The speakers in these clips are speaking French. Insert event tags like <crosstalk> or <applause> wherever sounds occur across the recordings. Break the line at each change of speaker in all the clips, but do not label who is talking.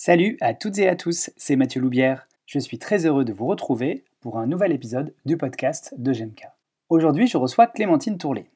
Salut à toutes et à tous, c'est Mathieu Loubière. Je suis très heureux de vous retrouver pour un nouvel épisode du podcast de GMK. Aujourd'hui, je reçois Clémentine Tourlet.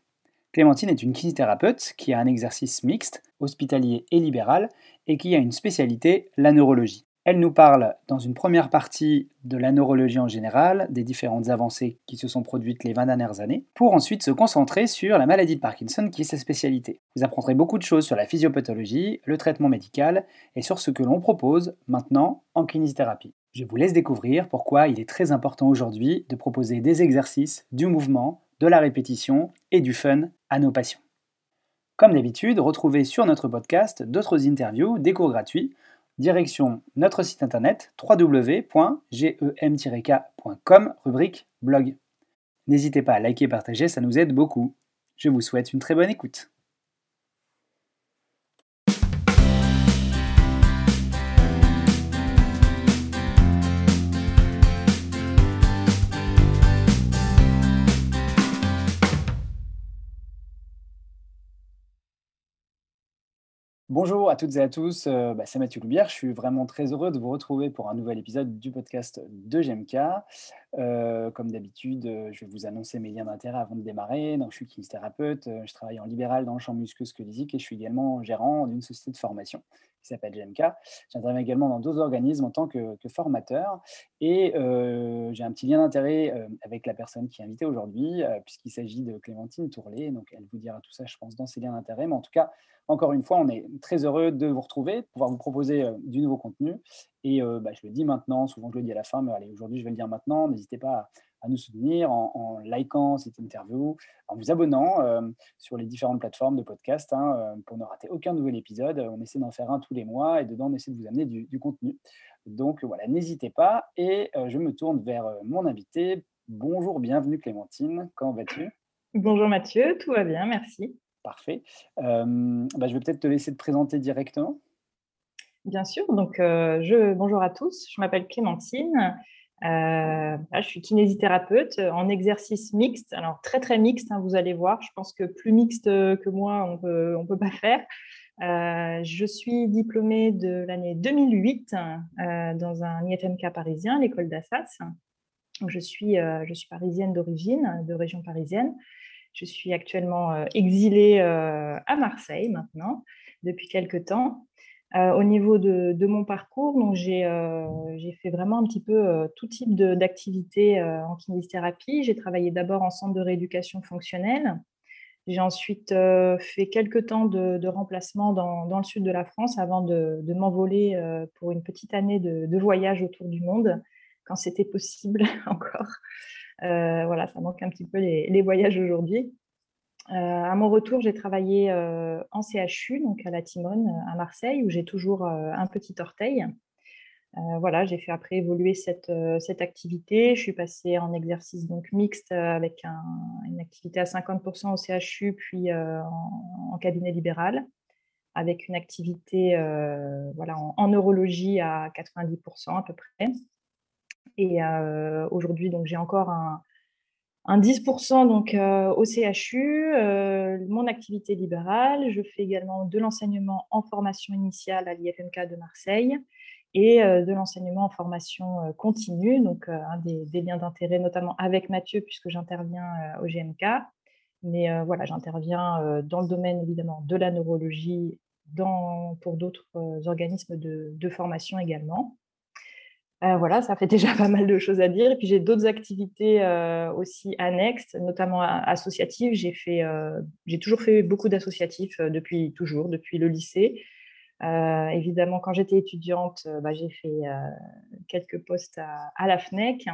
Clémentine est une kinésithérapeute qui a un exercice mixte, hospitalier et libéral, et qui a une spécialité, la neurologie. Elle nous parle dans une première partie de la neurologie en général, des différentes avancées qui se sont produites les 20 dernières années, pour ensuite se concentrer sur la maladie de Parkinson qui est sa spécialité. Vous apprendrez beaucoup de choses sur la physiopathologie, le traitement médical et sur ce que l'on propose maintenant en kinésithérapie. Je vous laisse découvrir pourquoi il est très important aujourd'hui de proposer des exercices, du mouvement, de la répétition et du fun à nos patients. Comme d'habitude, retrouvez sur notre podcast d'autres interviews, des cours gratuits Direction notre site internet www.gem-k.com, rubrique blog. N'hésitez pas à liker et partager, ça nous aide beaucoup. Je vous souhaite une très bonne écoute. Bonjour à toutes et à tous, euh, bah, c'est Mathieu Loubière. Je suis vraiment très heureux de vous retrouver pour un nouvel épisode du podcast de GMK. Euh, comme d'habitude, euh, je vais vous annoncer mes liens d'intérêt avant de démarrer. Donc, je suis kinésithérapeute, je travaille en libéral dans le champ musculo-squelettique et je suis également gérant d'une société de formation qui s'appelle GMK. J'interviens également dans d'autres organismes en tant que, formateur et j'ai un petit lien d'intérêt avec la personne qui est invitée aujourd'hui puisqu'il s'agit de Clémentine Tourlet. Donc, elle vous dira tout ça, je pense, dans ses liens d'intérêt. Mais en tout cas, encore une fois, on est très heureux de vous retrouver, de pouvoir vous proposer du nouveau contenu. Et bah, je le dis maintenant, souvent je le dis à la fin, mais allez, aujourd'hui je vais le dire maintenant. N'hésitez pas à, nous soutenir en, likant cette interview, en vous abonnant sur les différentes plateformes de podcast hein, pour ne rater aucun nouvel épisode. On essaie d'en faire un tous les mois et dedans on essaie de vous amener du, du contenu. Donc voilà, n'hésitez pas. Et je me tourne vers mon invité. Bonjour, bienvenue Clémentine. Comment vas-tu?
Bonjour Mathieu, tout va bien, merci.
Parfait. Bah, je vais peut-être te laisser te présenter directement.
Bien sûr. Donc, je, bonjour à tous. Je m'appelle Clémentine. Je suis kinésithérapeute en exercice mixte. Alors, très, très mixte, hein, vous allez voir. Je pense que plus mixte que moi, on peut, on peut pas faire. je suis diplômée de l'année 2008 dans un IFMK parisien, l'école d'Assas. Je suis, je suis parisienne d'origine, de région parisienne. Je suis actuellement euh, exilée euh, à Marseille maintenant, depuis quelques temps. Euh, au niveau de, mon parcours, donc j'ai fait vraiment un petit peu tout type d'activités en kinésithérapie. J'ai travaillé d'abord en centre de rééducation fonctionnelle. J'ai ensuite fait quelques temps de, remplacement dans, le sud de la France avant de, m'envoler pour une petite année de, voyage autour du monde, quand c'était possible <laughs> encore. Euh, voilà, ça manque un petit peu les, voyages aujourd'hui. Euh, à mon retour, j'ai travaillé euh, en CHU, donc à la Timone, à Marseille, où j'ai toujours un petit orteil. voilà, j'ai fait après évoluer cette, activité. Je suis passée en exercice donc mixte avec une activité à 50% au CHU, puis en, cabinet libéral, avec une activité voilà, en, neurologie à 90% à peu près. Et aujourd'hui, j'ai encore un, 10% donc, au CHU, mon activité libérale. Je fais également de l'enseignement en formation initiale à l'IFMK de Marseille et de l'enseignement en formation continue, donc un des, liens d'intérêt notamment avec Mathieu puisque j'interviens au GMK. Mais voilà, j'interviens dans le domaine évidemment de la neurologie dans, pour d'autres organismes de, formation également. Euh, voilà, ça fait <laughs> déjà pas mal de choses à dire. Et puis j'ai d'autres activités euh, aussi annexes, notamment associatives. J'ai fait, euh, j'ai toujours fait beaucoup d'associatifs depuis toujours, depuis le lycée. évidemment, quand j'étais étudiante, bah, j'ai fait quelques postes à, la FNEC.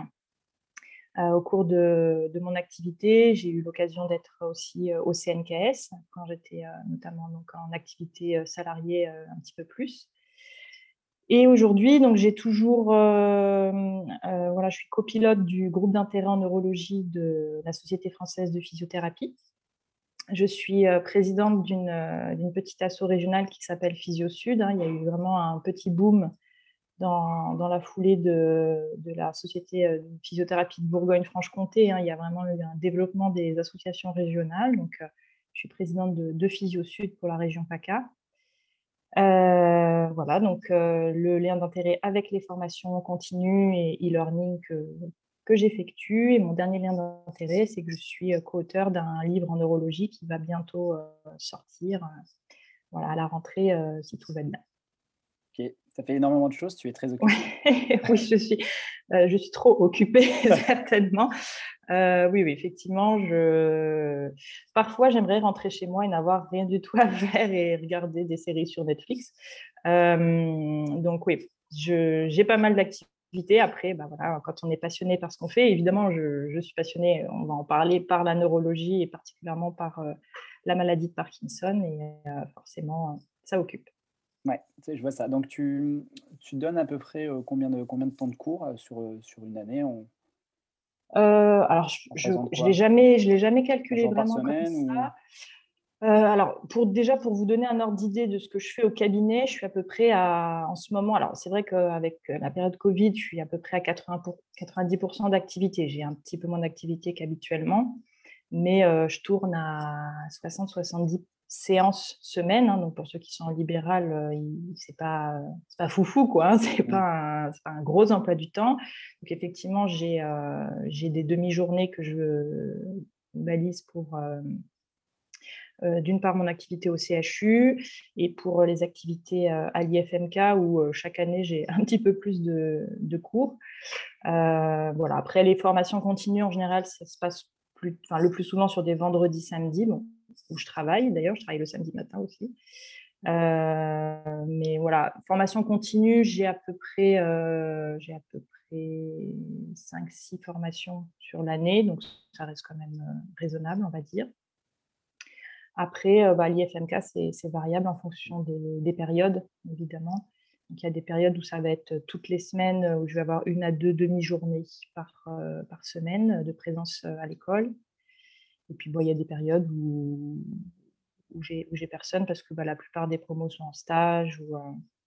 au cours de, de mon activité, j'ai eu l'occasion d'être aussi au CNKS quand j'étais notamment donc, en activité salariée un petit peu plus. Et aujourd'hui, donc j'ai toujours, euh, euh, voilà, je suis copilote du groupe d'intérêt en neurologie de la Société française de physiothérapie. Je suis euh, présidente d'une petite asso régionale qui s'appelle Physio Sud. Hein. Il y a eu vraiment un petit boom dans, dans la foulée de, de, la Société de physiothérapie de Bourgogne-Franche-Comté. Hein. Il y a vraiment eu un développement des associations régionales. Donc, je suis présidente de, de Physio Sud pour la région PACA. Voilà, donc le lien d'intérêt avec les formations continues et e-learning que, que j'effectue. Et mon dernier lien d'intérêt, c'est que je suis co-auteur d'un livre en neurologie qui va bientôt sortir voilà, à la rentrée si tout va bien.
Ok, ça fait énormément de choses, tu es très occupée. <laughs>
oui, je suis, je suis trop occupée, <laughs> certainement. Oui, oui, effectivement, je... parfois j'aimerais rentrer chez moi et n'avoir rien du tout <laughs> à faire et regarder des séries sur Netflix. donc oui, j'ai pas mal d'activités après, bah voilà, quand on est passionné par ce qu'on fait, évidemment, je, suis passionnée, on va en parler, par la neurologie et particulièrement par euh, la maladie de Parkinson. Et euh, forcément, ça occupe.
Ouais, je vois ça. Donc, tu, tu donnes à peu près euh, combien, de, combien de temps de cours sur, sur une année
Alors, je ne l'ai jamais, je jamais calculé vraiment comme ça. Euh, alors, pour, déjà, pour vous donner un ordre d'idée de ce que je fais au cabinet, je suis à peu près à, en ce moment, alors c'est vrai qu'avec la période Covid, je suis à peu près à 80 pour, 90% d'activité. J'ai un petit peu moins d'activité qu'habituellement, mais euh, je tourne à 60-70 séances semaine. Hein. donc, pour ceux qui sont en libéral, euh, c'est pas, pas foufou, quoi. Hein, <laughs> c'est mmh. pas, pas, un gros emploi du temps. Donc, effectivement, j'ai des demi-journées que je balise pour euh, d'une part mon activité au CHU et pour les activités euh, à l'IFMK où euh, chaque année j'ai <laughs> un petit peu plus de, cours. voilà. Après les formations continues en général, ça se passe plus, le plus souvent sur des vendredis, samedis, où je travaille d'ailleurs, je travaille le samedi matin aussi. mais voilà, formation continue, j'ai à peu près, peu près 5-6 formations sur l'année, donc ça reste quand même raisonnable, on va dire. Après, euh, bah, l'IFMK, c'est variable en fonction des, périodes, évidemment. Donc, il y a des périodes où ça va être toutes les semaines, où je vais avoir une à deux demi-journées par, euh, par semaine de présence euh, à l'école. Et puis, bon, il y a des périodes où, où j'ai personne parce que bah, la plupart des promos sont en stage ou,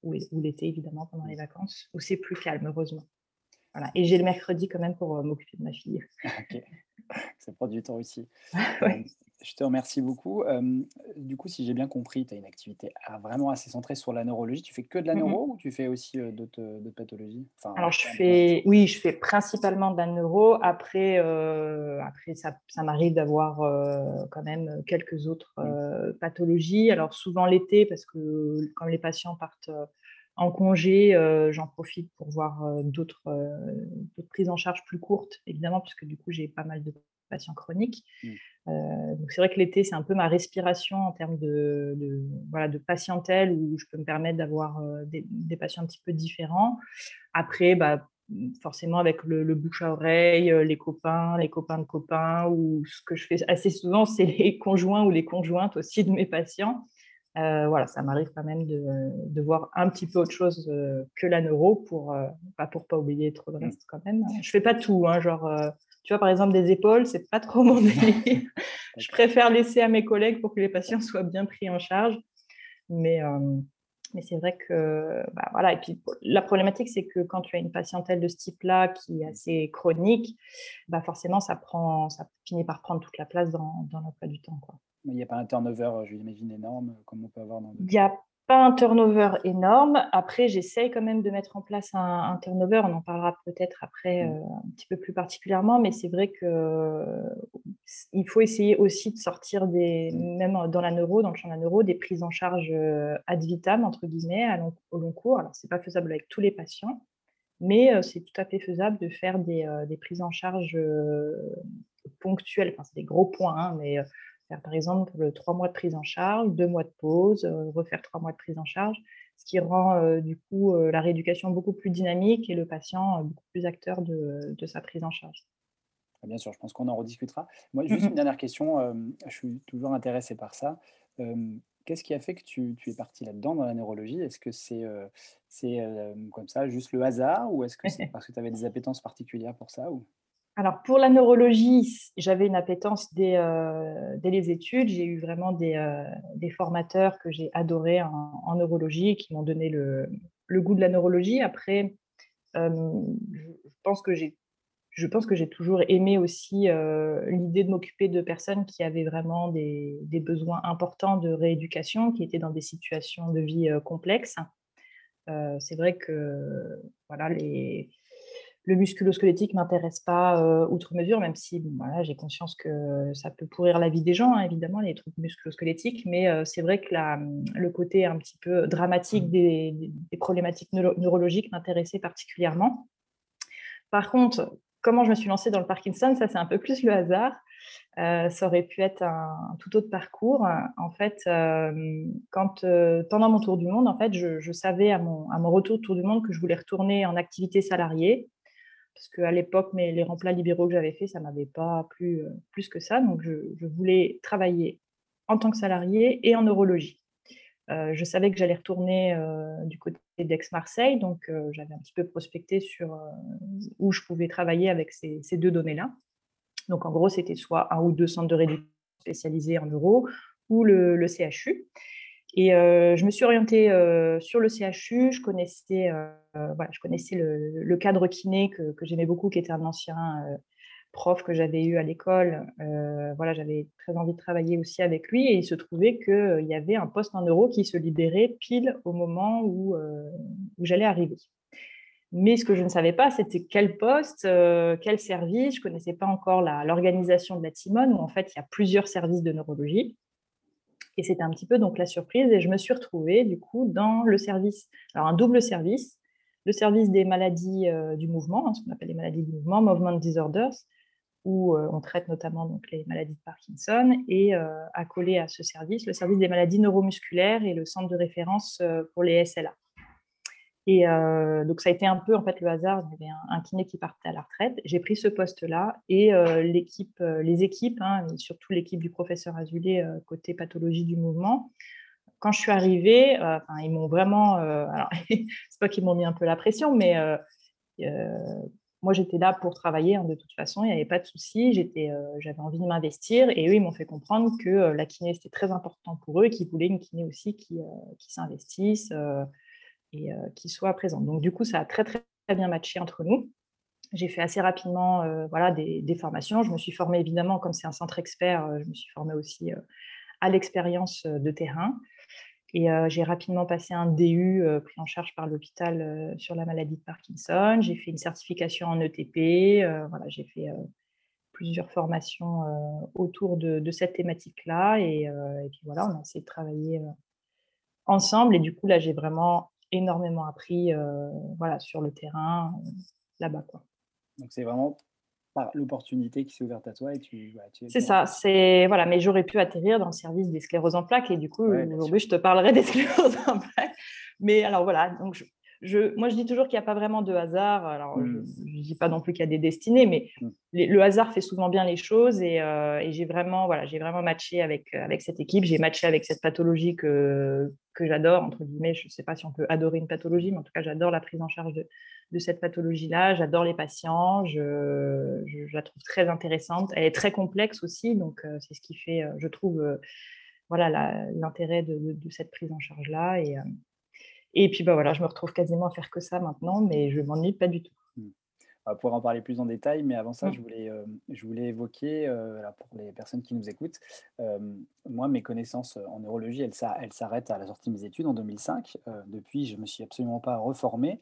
ou, l'été, évidemment, pendant les vacances, où c'est plus calme, heureusement. Voilà. Et j'ai le mercredi quand même pour m'occuper de ma fille.
ok, ça prend du temps aussi. <laughs> Je te remercie beaucoup. du coup, si j'ai bien compris, tu as une activité vraiment assez centrée sur la neurologie. Tu fais que de la mmh neuro ou tu fais aussi d'autres pathologies?
Alors, je fais, oui, je fais principalement de la neuro. Après, après ça, ça m'arrive d'avoir quand même quelques autres mmh. pathologies. Alors, souvent l'été, parce que quand les patients partent en congé, j'en profite pour voir d'autres prises en charge plus courtes, évidemment, puisque du coup, j'ai pas mal de patients chroniques. Mmh. Euh, donc c'est vrai que l'été, c'est un peu ma respiration en termes de, voilà, de patientèle où je peux me permettre d'avoir euh, des, patients un petit peu différents. Après, bah, forcément avec le, bouche à oreille, euh, les copains, les copains de copains, ou ce que je fais assez souvent, c'est les <laughs> conjoints ou les conjointes aussi de mes patients. voilà, ça m'arrive quand même de, de, voir un petit peu autre chose que la neuro pour pas pour pas oublier trop de mmh. reste quand même. Je fais pas tout, hein, genre tu vois, par exemple, des épaules, c'est pas trop mon <laughs> délire. je préfère laisser à mes collègues pour que les patients soient bien pris en charge. Mais, euh, mais c'est vrai que, bah, voilà. Et puis, la problématique, c'est que quand tu as une patientèle de ce type-là qui est assez chronique, bah, forcément, ça, prend, ça finit par prendre toute la place dans, dans l'emploi du temps. Quoi.
Il n'y a pas un turnover, je l'imagine, énorme, comme on peut avoir dans.
Il n'y a un turnover énorme. Après, j'essaye quand même de mettre en place un, turnover. On en parlera peut-être après mmh. euh, un petit peu plus particulièrement, mais c'est vrai que euh, il faut essayer aussi de sortir des, même dans la neuro, dans le champ de la neuro, des prises en charge euh, ad vitam entre guillemets au long cours. Alors, c'est pas faisable avec tous les patients, mais c'est tout à fait faisable de faire des, prises en charge ponctuelles. Enfin, c'est des gros points, hein, mais par exemple trois mois de prise en charge, deux mois de pause, euh, refaire trois mois de prise en charge, ce qui rend euh, du coup euh, la rééducation beaucoup plus dynamique et le patient beaucoup plus acteur de, sa prise en charge.
Ah, bien sûr, je pense qu'on en rediscutera. Moi, juste une dernière question, je suis toujours intéressé par ça. Qu'est-ce qui a fait que tu, es parti là-dedans dans la neurologie? Est-ce que c'est comme ça, juste le hasard, ou est-ce que <laughs> c'est parce que tu avais des appétences particulières pour ça ou?
Alors, pour la neurologie, j'avais une appétence dès, euh, les études. J'ai eu vraiment des, euh, formateurs que j'ai adorés en, neurologie qui m'ont donné le, goût de la neurologie. Après, euh, je pense que j'ai toujours aimé aussi l'idée de m'occuper de personnes qui avaient vraiment des, besoins importants de rééducation, qui étaient dans des situations de vie complexes. c'est vrai que voilà, les, le musculo-squelettique ne m'intéresse pas outre mesure, même si voilà, j'ai conscience que ça peut pourrir la vie des gens, hein, évidemment, les trucs musculo-squelettiques, mais c'est vrai que la, le côté un petit peu dramatique mmh. des, des problématiques neurologiques m'intéressait particulièrement. Par contre, comment je me suis lancée dans le Parkinson, ça c'est un peu plus le hasard. ça aurait pu être un, tout autre parcours. En fait, quand pendant mon tour du monde, en fait, je, je savais à mon, à mon, retour tour du monde que je voulais retourner en activité salariée parce qu'à l'époque, les remplats libéraux que j'avais fait, ça ne m'avait pas plu euh, plus que ça. Donc, je, voulais travailler en tant que salarié et en neurologie. Euh, je savais que j'allais retourner euh, du côté d'Aix-Marseille, donc j'avais un petit peu prospecté sur où je pouvais travailler avec ces, ces deux données-là. Donc, en gros, c'était soit un ou deux centres de réduction spécialisés en neuro ou le CHU. Et euh, je me suis orientée euh, sur le CHU. Je connaissais, euh, voilà, je connaissais le, cadre kiné que, j'aimais beaucoup, qui était un ancien prof que j'avais eu à l'école. voilà, j'avais très envie de travailler aussi avec lui. Et il se trouvait qu'il y avait un poste en euro qui se libérait pile au moment où, où j'allais arriver. Mais ce que je ne savais pas, c'était quel poste, quel service. Je ne connaissais pas encore l'organisation de la Timone, où en fait, il y a plusieurs services de neurologie. Et c'était un petit peu donc la surprise. Et je me suis retrouvée du coup dans le service, alors un double service, le service des maladies euh, du mouvement, hein, ce qu'on appelle les maladies du mouvement, movement disorders, où euh, on traite notamment les maladies de Parkinson, et euh, accolé à ce service, le service des maladies neuromusculaires et le centre de référence pour les SLA. Et euh, donc, ça a été un peu en fait le hasard. Il y avait un, kiné qui partait à la retraite. J'ai pris ce poste-là et euh, l'équipe, euh, les équipes, hein, surtout l'équipe du professeur Azulé côté pathologie du mouvement. Quand je suis arrivée, ils m'ont vraiment. <laughs> c'est pas qu'ils m'ont mis un peu la pression, mais moi j'étais là pour travailler hein, de toute façon. Il n'y avait pas de souci. J'étais, j'avais envie de m'investir et eux ils m'ont fait comprendre que la kiné c'était très important pour eux et qu'ils voulaient une kiné aussi qui s'investisse et euh, qui soit présente. Donc, du coup, ça a très, très, bien matché entre nous. J'ai fait assez rapidement euh, voilà, des, formations. Je me suis formée, évidemment, comme c'est un centre expert, euh, je me suis formée aussi à l'expérience de terrain. Et j'ai rapidement passé un DU pris en charge par l'hôpital sur la maladie de Parkinson. J'ai fait une certification en ETP. voilà, j'ai fait plusieurs formations autour de, cette thématique-là. Et, et, puis voilà, on a essayé de travailler ensemble. Et du coup, là, j'ai vraiment énormément appris euh, voilà, sur le terrain, euh, là-bas. Quoi.
Donc c'est vraiment par l'opportunité qui s'est ouverte à toi et tu,
c'est ça c'est voilà mais j'aurais pu atterrir dans le service des scléroses en plaques et du coup aujourd'hui je te parlerai des <laughs> scléroses en plaques mais alors voilà donc je, moi, je dis toujours qu'il n'y a pas vraiment de hasard. Alors, je ne mmh. dis pas non plus qu'il y a des destinées, mais mmh. le hasard fait souvent bien les choses. Et, euh, j'ai vraiment, voilà, j'ai vraiment matché avec, avec cette équipe. J'ai matché avec cette pathologie que, que j'adore, entre guillemets. Je ne sais pas si on peut adorer une pathologie, mais en tout cas, j'adore la prise en charge de, de cette pathologie-là. J'adore les patients. Je, je, la trouve très intéressante. Elle est très complexe aussi. Donc, euh, c'est ce qui fait, euh, je trouve, voilà, l'intérêt de, de, cette prise en charge-là. Et, et puis bah voilà, je me retrouve quasiment à faire que ça maintenant, mais je m'ennuie pas du tout.
Mmh. On va pouvoir en parler plus en détail, mais avant ça, mmh. je, voulais, euh, je voulais évoquer, euh, pour les personnes qui nous écoutent, euh, moi, mes connaissances en neurologie, elles, elles s'arrêtent à la sortie de mes études en 2005. depuis, je ne me suis absolument pas reformé.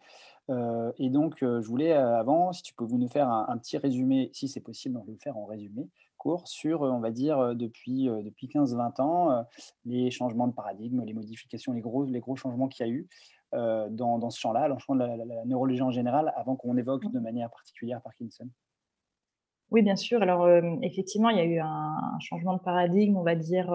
et donc, je voulais, avant, si tu peux vous nous faire un, un petit résumé, si c'est possible, on va le faire en résumé, cours sur, on va dire, depuis, depuis 15-20 ans, les changements de paradigme, les modifications, les gros, les gros changements qu'il y a eu dans, dans, ce champ-là, dans le champ de la, neurologie en général, avant qu'on évoque mmh. de manière particulière Parkinson.
Oui, bien sûr. Alors, effectivement, il y a eu un, changement de paradigme, on va dire,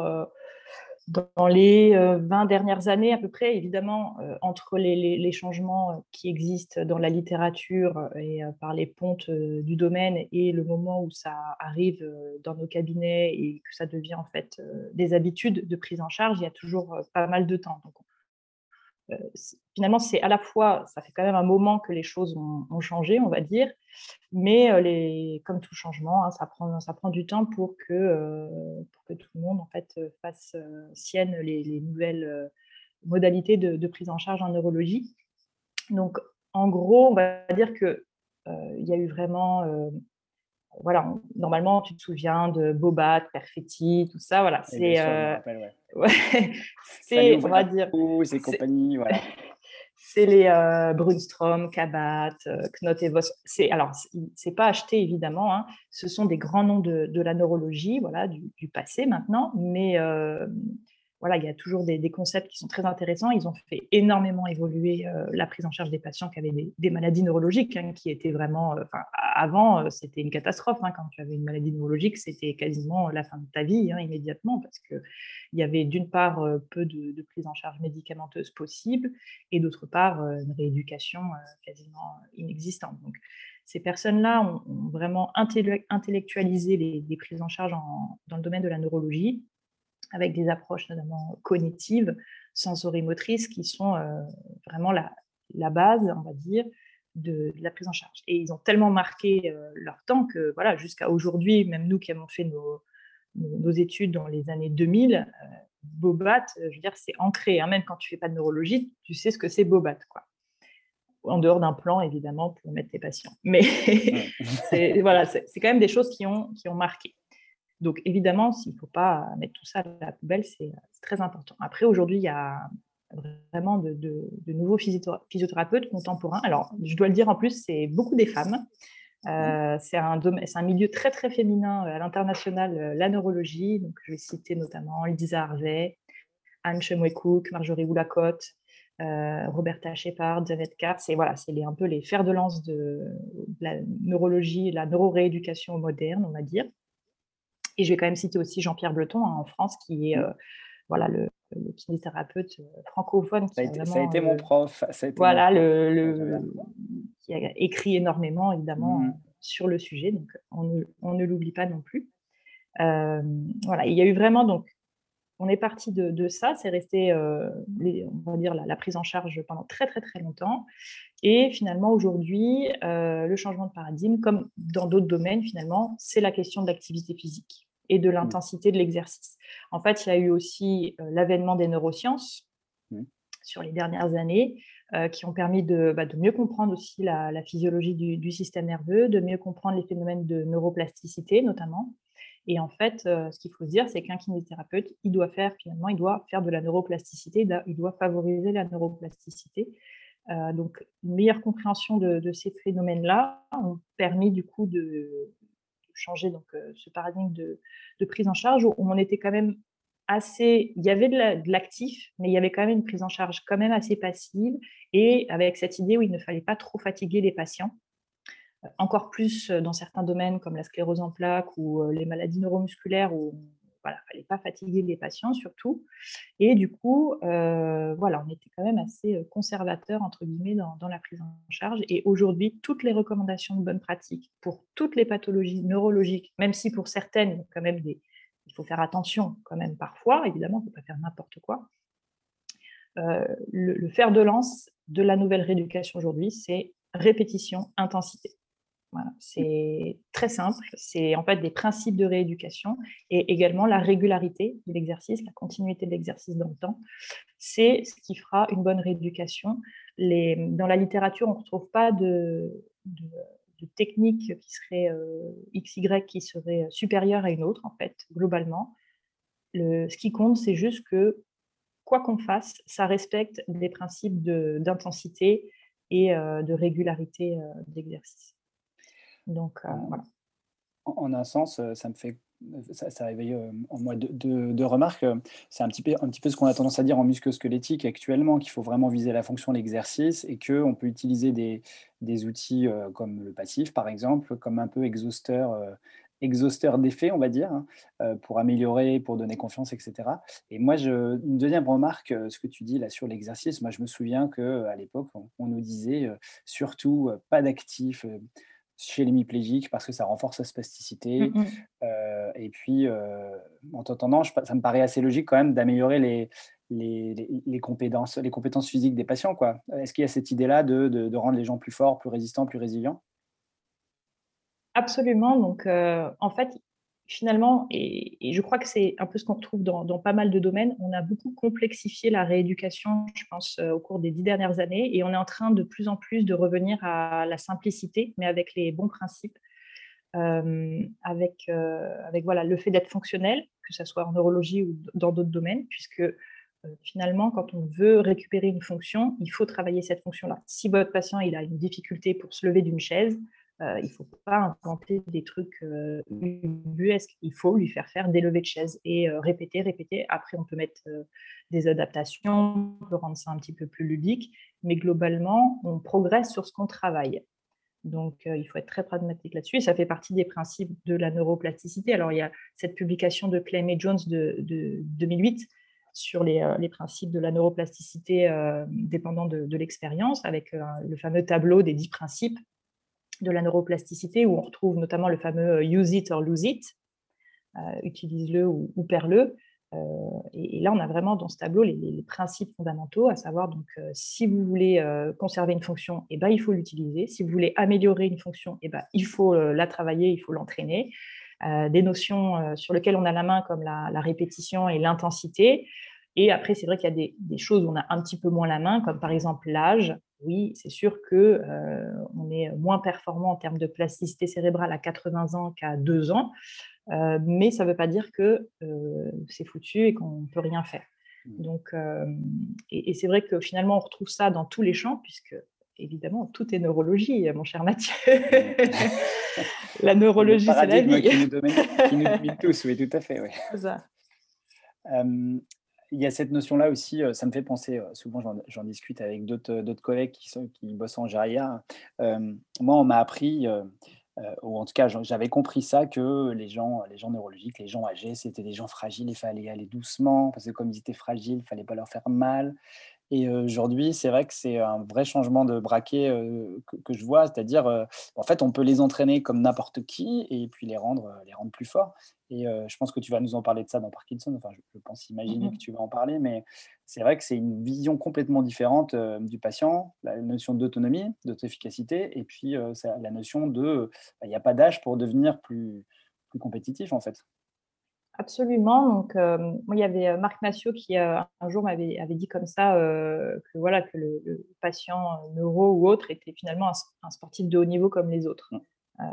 dans les 20 dernières années à peu près, évidemment, entre les, changements qui existent dans la littérature et par les pontes du domaine et le moment où ça arrive dans nos cabinets et que ça devient en fait des habitudes de prise en charge, il y a toujours pas mal de temps. Euh, finalement, c'est à la fois, ça fait quand même un moment que les choses ont, changé, on va dire, mais euh, comme tout changement, hein, ça, prend, ça prend du temps pour que, euh, pour que tout le monde en fait, fasse sienne les, nouvelles modalités de, prise en charge en neurologie. Donc, en gros, on va dire que il y a eu vraiment voilà, normalement, tu te souviens de Bobat, Perfetti, tout ça, voilà.
C'est,
euh, <laughs>
ouais.
c'est, on va dire,
c'est compagnie, voilà. <laughs>
C'est les euh, Brunstrom, Kabat, euh, Knot et Voss. C'est alors, c'est pas acheté évidemment. Hein. Ce sont des grands noms de, de la neurologie, voilà, du, du passé maintenant, mais voilà, il y a toujours des, concepts qui sont très intéressants. Ils ont fait énormément évoluer euh, la prise en charge des patients qui avaient des, maladies neurologiques, hein, qui étaient vraiment. Euh, avant, euh, c'était une catastrophe. Hein, quand tu avais une maladie neurologique, c'était quasiment la fin de ta vie hein, immédiatement, parce qu'il y avait d'une part peu de, prise en charge médicamenteuse possible, et d'autre part une rééducation quasiment inexistante. Donc, ces personnes-là ont, vraiment intellectualisé les, prises en charge dans le domaine de la neurologie avec des approches notamment cognitives, sensorimotrices, qui sont euh, vraiment la, la, base, on va dire, de, la prise en charge. Et ils ont tellement marqué euh, leur temps que, voilà, jusqu'à aujourd'hui, même nous qui avons fait nos, nos, études dans les années 2000, euh, Bobat, je veux dire, c'est ancré. Hein. Même quand tu fais pas de neurologie, tu sais ce que c'est Bobat, quoi. En dehors d'un plan, évidemment, pour mettre tes patients. Mais <laughs> c'est, voilà, c'est quand même des choses qui ont, qui ont marqué. Donc évidemment, s'il ne faut pas mettre tout ça à la poubelle, c'est très important. Après, aujourd'hui, il y a vraiment de, nouveaux physiothérapeutes contemporains. Alors, je dois le dire en plus, c'est beaucoup des femmes. Euh, c'est un, un, milieu très très féminin euh, à l'international, euh, la neurologie. Donc, je vais citer notamment Lisa Harvey, Anne Chemoué-Cook, Marjorie Woulacotte, Roberta Shepard, Janet Katz. Et voilà, c'est un peu les fers de lance de, de la neurologie, la neurorééducation moderne, on va dire. Et je vais quand même citer aussi Jean-Pierre Bleton hein, en France, qui est mmh. euh, voilà, le, kinésithérapeute euh, francophone.
Qui ça, a été, mon euh, prof.
voilà, Le, qui a écrit énormément, évidemment, mmh. sur le sujet. Donc, on ne, on ne l'oublie pas non plus. voilà, il y a eu vraiment donc on est parti de, ça, c'est resté, on va dire, la, prise en charge pendant très très très longtemps. Et finalement, aujourd'hui, le changement de paradigme, comme dans d'autres domaines, finalement, c'est la question de l'activité physique et de mmh. l'intensité de l'exercice. En fait, il y a eu aussi l'avènement des neurosciences mmh. sur les dernières années, qui ont permis de, bah, mieux comprendre aussi la, physiologie du, système nerveux, de mieux comprendre les phénomènes de neuroplasticité notamment. Et en fait, euh, ce qu'il faut se dire, c'est qu'un kinésithérapeute, il doit faire finalement, il doit faire de la neuroplasticité, il doit favoriser la neuroplasticité. Euh, donc, une meilleure compréhension de, ces phénomènes-là ont permis du coup de, changer donc, euh, ce paradigme de, prise en charge où on était quand même assez, il y avait de l'actif, mais il y avait quand même une prise en charge quand même assez passive et avec cette idée où il ne fallait pas trop fatiguer les patients encore plus dans certains domaines comme la sclérose en plaques ou les maladies neuromusculaires où voilà, il fallait pas fatiguer les patients surtout. Et du coup, voilà, on était quand même assez conservateur entre guillemets dans, la prise en charge. Et aujourd'hui, toutes les recommandations de bonne pratique pour toutes les pathologies neurologiques, même si pour certaines, des, il faut faire attention quand même parfois, évidemment, il ne faut pas faire n'importe quoi. le fer de lance de la nouvelle rééducation aujourd'hui, c'est répétition, intensité c'est très simple. C'est en fait des principes de rééducation et également la régularité de l'exercice, la continuité de l'exercice dans le temps. C'est ce qui fera une bonne rééducation. Les, dans la littérature, on ne retrouve pas de, de, technique qui serait euh, XY qui serait supérieure à une autre, en fait, globalement. Le, ce qui compte, c'est juste que quoi qu'on fasse, ça respecte des principes d'intensité et euh, de régularité euh, d'exercice. Donc, euh, voilà.
En, un sens, euh, ça me fait ça, ça réveille euh, en moi deux, remarques. C'est un petit, peu, un petit peu ce qu'on a tendance à dire en musculosquelettique actuellement, qu'il faut vraiment viser la fonction de l'exercice et qu'on peut utiliser des, des outils comme le passif, par exemple, comme un peu exhausteur, exhausteur d'effet, on va dire, hein, pour améliorer, pour donner confiance, etc. Et moi, je, une deuxième remarque, ce que tu dis là sur l'exercice, moi, je me souviens qu'à l'époque, on, on, nous disait surtout pas d'actifs chez l'hémiplégique parce que ça renforce la spasticité. Mmh euh, et puis, euh, en t'entendant, ça me paraît assez logique quand même d'améliorer les, les, les, compétences, les compétences physiques des patients. Est-ce qu'il y a cette idée-là de, de, rendre les gens plus forts, plus résistants, plus résilients?
Absolument. Donc, euh, en fait, finalement, et, je crois que c'est un peu ce qu'on retrouve dans, pas mal de domaines, on a beaucoup complexifié la rééducation, je pense, euh, au cours des dix dernières années, et on est en train de plus en plus de revenir à la simplicité, mais avec les bons principes, euh, avec, euh, avec voilà, le fait d'être fonctionnel, que ce soit en neurologie ou dans d'autres domaines, puisque finalement, quand on veut récupérer une fonction, il faut travailler cette fonction-là. Si votre patient il a une difficulté pour se lever d'une chaise, euh, il ne faut pas inventer des trucs euh, ubuesques. Il faut lui faire faire des levées de chaise et euh, répéter, répéter. Après, on peut mettre des adaptations, on peut rendre ça un petit peu plus ludique. Mais globalement, on progresse sur ce qu'on travaille. Donc, il faut être très pragmatique là-dessus. Et ça fait partie des principes de la neuroplasticité. Alors, il y a cette publication de Clay et Jones de, 2008 sur les, principes de la neuroplasticité dépendant de l'expérience, avec le fameux tableau des dix principes de la neuroplasticité, où on retrouve notamment le fameux euh, use it or lose it, euh, utilise-le ou, perds-le. Euh, et, là, on a vraiment dans ce tableau les, principes fondamentaux, à savoir donc si vous voulez conserver une fonction, eh ben, il faut l'utiliser. Si vous voulez améliorer une fonction, eh ben, il faut la travailler, il faut l'entraîner. des notions sur lesquelles on a la main comme la, répétition et l'intensité. Et après, c'est vrai qu'il y a des, des, choses où on a un petit peu moins la main, comme par exemple l'âge, oui, c'est sûr qu'on euh, est moins performant en termes de plasticité cérébrale à 80 ans qu'à 2 ans, euh, mais ça ne veut pas dire que euh, c'est foutu et qu'on ne peut rien faire. Mmh. Donc, et, c'est vrai que finalement, on retrouve ça dans tous les champs, puisque évidemment, tout est neurologie, mon cher Mathieu. <laughs> la neurologie, c'est la vie.
Qui nous, qui nous domine <laughs> tous, oui, tout à fait. Oui. Il y a cette notion-là aussi, euh, ça me fait penser, euh, souvent j'en discute avec d'autres euh, collègues qui, bossent en GERIA. moi, on m'a appris, ou en tout cas j'avais compris ça, que les gens, les gens neurologiques, les gens âgés, c'était des gens fragiles, il fallait aller doucement, parce que comme ils étaient fragiles, il ne fallait pas leur faire mal. Et aujourd'hui, c'est vrai que c'est un vrai changement de braquet que, je vois, c'est-à-dire, en fait, on peut les entraîner comme n'importe qui et puis les rendre, les rendre plus forts. Et je pense que tu vas nous en parler de ça dans Parkinson. Enfin, je, pense imaginer mmh que tu vas en parler, mais c'est vrai que c'est une vision complètement différente du patient, la notion d'autonomie, d'auto-efficacité, et puis la notion de, bah, il n'y a pas d'âge pour devenir plus, plus compétitif en fait.
Absolument. Donc, euh, moi, il y avait euh, Marc Massiot qui euh, un jour m'avait avait dit comme ça que voilà que le, patient neuro ou autre était finalement un, sportif de haut niveau comme les autres. Mmh.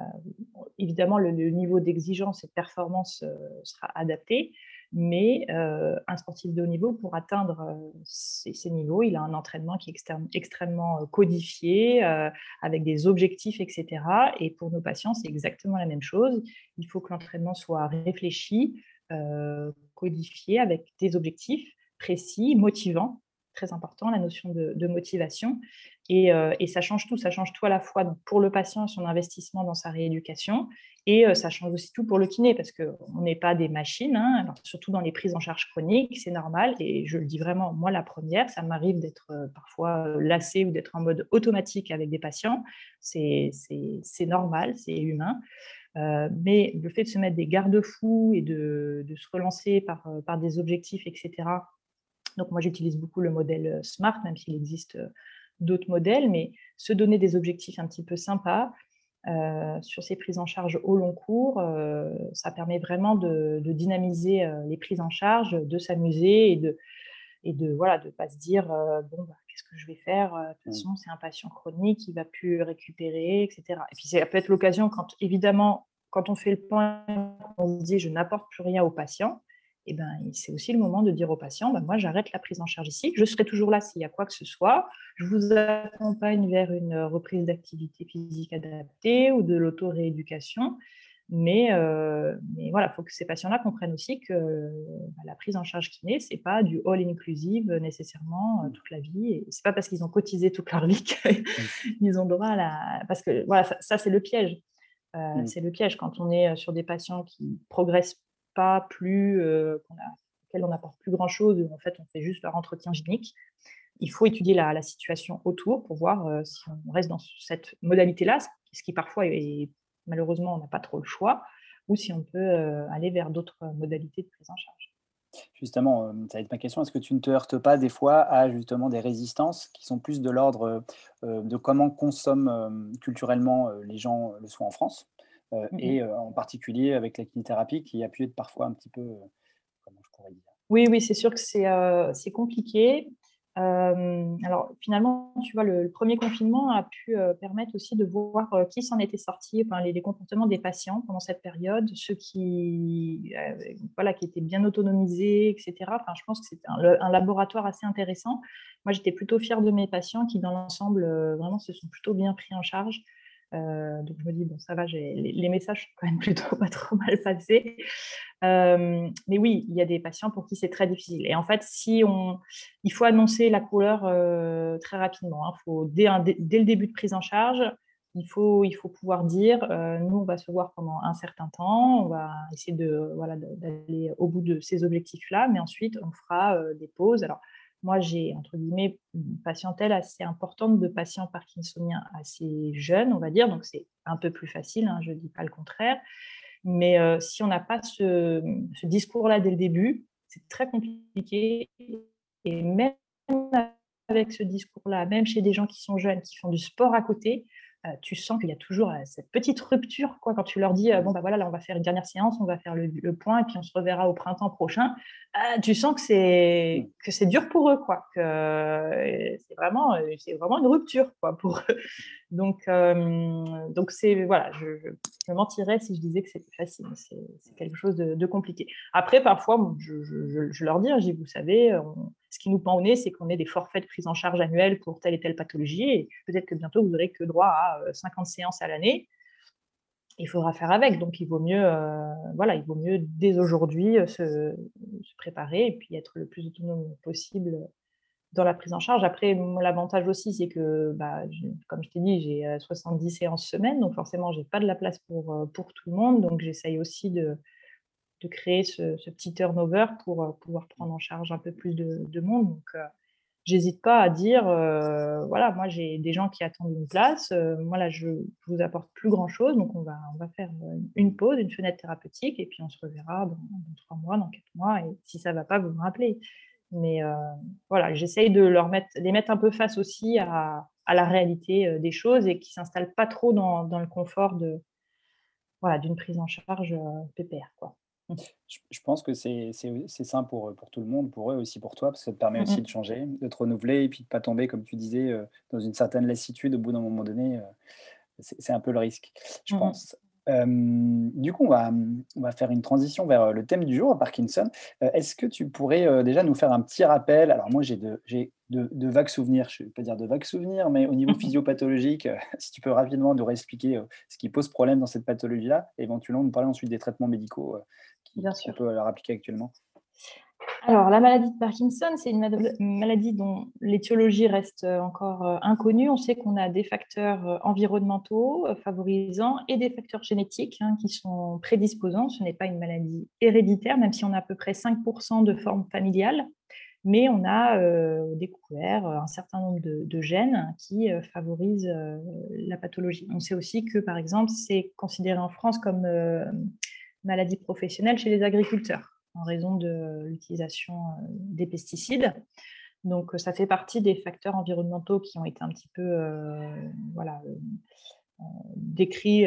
évidemment, le, niveau d'exigence et de performance sera adapté, mais un sportif de haut niveau, pour atteindre ces, niveaux, il a un entraînement qui est extrêmement codifié, avec des objectifs, etc. Et pour nos patients, c'est exactement la même chose. Il faut que l'entraînement soit réfléchi, euh, codifié avec des objectifs précis, motivants, très important, la notion de, motivation. Euh, et, ça change tout, ça change tout à la fois pour le patient, son investissement dans sa rééducation, et euh, ça change aussi tout pour le kiné, parce qu'on n'est pas des machines, hein. surtout dans les prises en charge chroniques, c'est normal, et je le dis vraiment, moi la première, ça m'arrive d'être parfois lassé ou d'être en mode automatique avec des patients, c'est normal, c'est humain. Euh, mais le fait de se mettre des garde-fous et de, se relancer par, euh, des objectifs, etc. Donc moi, j'utilise beaucoup le modèle euh, SMART, même s'il existe d'autres modèles, mais se donner des objectifs un petit peu sympas sur ces prises en charge au long cours, ça permet vraiment de, dynamiser les prises en charge, de s'amuser et de et voilà de pas se dire bon bah, qu'est-ce que je vais faire? De toute mmh. façon c'est un patient chronique il va plus récupérer etc et puis ça peut être l'occasion quand évidemment quand on fait le point on se dit je n'apporte plus rien au patient et eh ben c'est aussi le moment de dire au patient ben, moi j'arrête la prise en charge ici je serai toujours là s'il y a quoi que ce soit. Je vous accompagne vers une reprise d'activité physique adaptée ou de l'auto-rééducation mais, euh, mais voilà, il faut que ces patients-là comprennent aussi que bah, la prise en charge kiné, ce n'est pas du all-inclusive nécessairement euh, toute la vie. Ce n'est pas parce qu'ils ont cotisé toute leur vie qu'ils <laughs> ont droit à la... Parce que voilà, ça, c'est le piège. Euh, mmh. C'est le piège quand on est sur des patients qui ne progressent pas plus, auxquels on n'apporte plus grand-chose, en fait on fait juste leur entretien gynéque. Il faut étudier la, la situation autour pour voir si on reste dans cette modalité-là, ce qui parfois est malheureusement, on n'a pas trop le choix, ou si on peut euh, aller vers d'autres modalités de prise en charge.
Justement, euh, ça va être ma question. Est-ce que tu ne te heurtes pas des fois à justement des résistances qui sont plus de l'ordre euh, de comment consomment culturellement les gens le soin en France mmh et en particulier avec la kinésithérapie qui a pu être parfois un petit peu, comment je pourrais dire?
Oui, oui, c'est sûr que c'est compliqué alors finalement, tu vois, le, premier confinement a pu permettre aussi de voir qui s'en était sorti, enfin, les, comportements des patients pendant cette période, ceux qui, voilà, qui étaient bien autonomisés, etc. Enfin, je pense que c'était un, laboratoire assez intéressant. Moi, j'étais plutôt fière de mes patients qui, dans l'ensemble, vraiment se sont plutôt bien pris en charge. Euh, donc je me dis, bon, ça va, les, messages sont quand même <laughs> plutôt pas trop mal passés. Euh, mais oui, il y a des patients pour qui c'est très difficile. Et en fait, si on, il faut annoncer la couleur euh, très rapidement. Hein. Faut, dès, dès, le début de prise en charge, il faut, il faut pouvoir dire, nous, on va se voir pendant un certain temps, on va essayer de, voilà, d'aller au bout de ces objectifs-là, mais ensuite, on fera des pauses. Alors, moi, j'ai, entre guillemets, une patientèle assez importante de patients parkinsoniens assez jeunes, on va dire, donc c'est un peu plus facile, hein, je ne dis pas le contraire. Mais euh, si on n'a pas ce, discours-là dès le début, c'est très compliqué. Et même avec ce discours-là, même chez des gens qui sont jeunes, qui font du sport à côté, tu sens qu'il y a toujours euh, cette petite rupture quoi, quand tu leur dis bon, bah voilà, là, on va faire une dernière séance, on va faire le, point et puis on se reverra au printemps prochain. tu sens que c'est, mmh. que c'est dur pour eux, quoi, que c'est vraiment, c'est vraiment une rupture quoi, pour eux. Donc, donc c'est, voilà, je, je, mentirais si je disais que c'était facile. C'est, quelque chose de, compliqué. Après, parfois, je, je, leur dis, hein, vous savez, ce qui nous pend au nez, c'est qu'on ait des forfaits de prise en charge annuels pour telle et telle pathologie. Et peut-être que bientôt, vous n'aurez que droit à 50 séances à l'année. Il faudra faire avec. Donc, il vaut mieux, voilà, il vaut mieux dès aujourd'hui se, se, préparer et puis être le plus autonome possible dans la prise en charge. Après, l'avantage aussi, c'est que, bah, comme je t'ai dit, j'ai 70 séances semaine, donc forcément, je n'ai pas de la place pour, pour tout le monde. Donc, j'essaye aussi de, de créer ce, petit turnover pour pouvoir prendre en charge un peu plus de, monde. Donc, j'hésite pas à dire, voilà, moi, j'ai des gens qui attendent une place. moi, là, je ne vous apporte plus grand-chose. Donc, on va, on va faire une pause, une fenêtre thérapeutique, et puis on se reverra dans, dans trois mois, dans quatre mois. Et si ça ne va pas, vous me rappelez. Mais euh, voilà, j'essaye de leur mettre, les mettre un peu face aussi à, la réalité euh, des choses et qui ne s'installent pas trop dans, le confort de, voilà, d'une prise en charge euh, pépère. Quoi.
Je, pense que c'est sain pour, pour tout le monde, pour eux aussi, pour toi, parce que ça te permet mmh aussi de changer, de te renouveler et puis de ne pas tomber, comme tu disais, dans une certaine lassitude au bout d'un moment donné. C'est un peu le risque, je mmh pense du coup, on va, on va, faire une transition vers le thème du jour, Parkinson. Est-ce que tu pourrais déjà nous faire un petit rappel? Alors moi, j'ai de, de, de, vagues souvenirs, je ne vais pas dire de vagues souvenirs, mais au niveau <laughs> physiopathologique, <laughs> si tu peux rapidement nous réexpliquer ce qui pose problème dans cette pathologie-là, éventuellement nous parler ensuite des traitements médicaux qui, qu'on peut leur appliquer actuellement.
Alors, la maladie de Parkinson, c'est une maladie dont l'étiologie reste euh, encore euh, inconnue. On sait qu'on a des facteurs euh, environnementaux favorisants et des facteurs génétiques hein, qui sont prédisposants. Ce n'est pas une maladie héréditaire, même si on a à peu près 5% de forme familiale, mais on a découvert un certain nombre de, gènes qui favorisent la pathologie. On sait aussi que, par exemple, c'est considéré en France comme maladie professionnelle chez les agriculteurs en raison de l'utilisation euh, des pesticides. Donc, ça fait partie des facteurs environnementaux qui ont été un petit peu euh, voilà, euh, décrits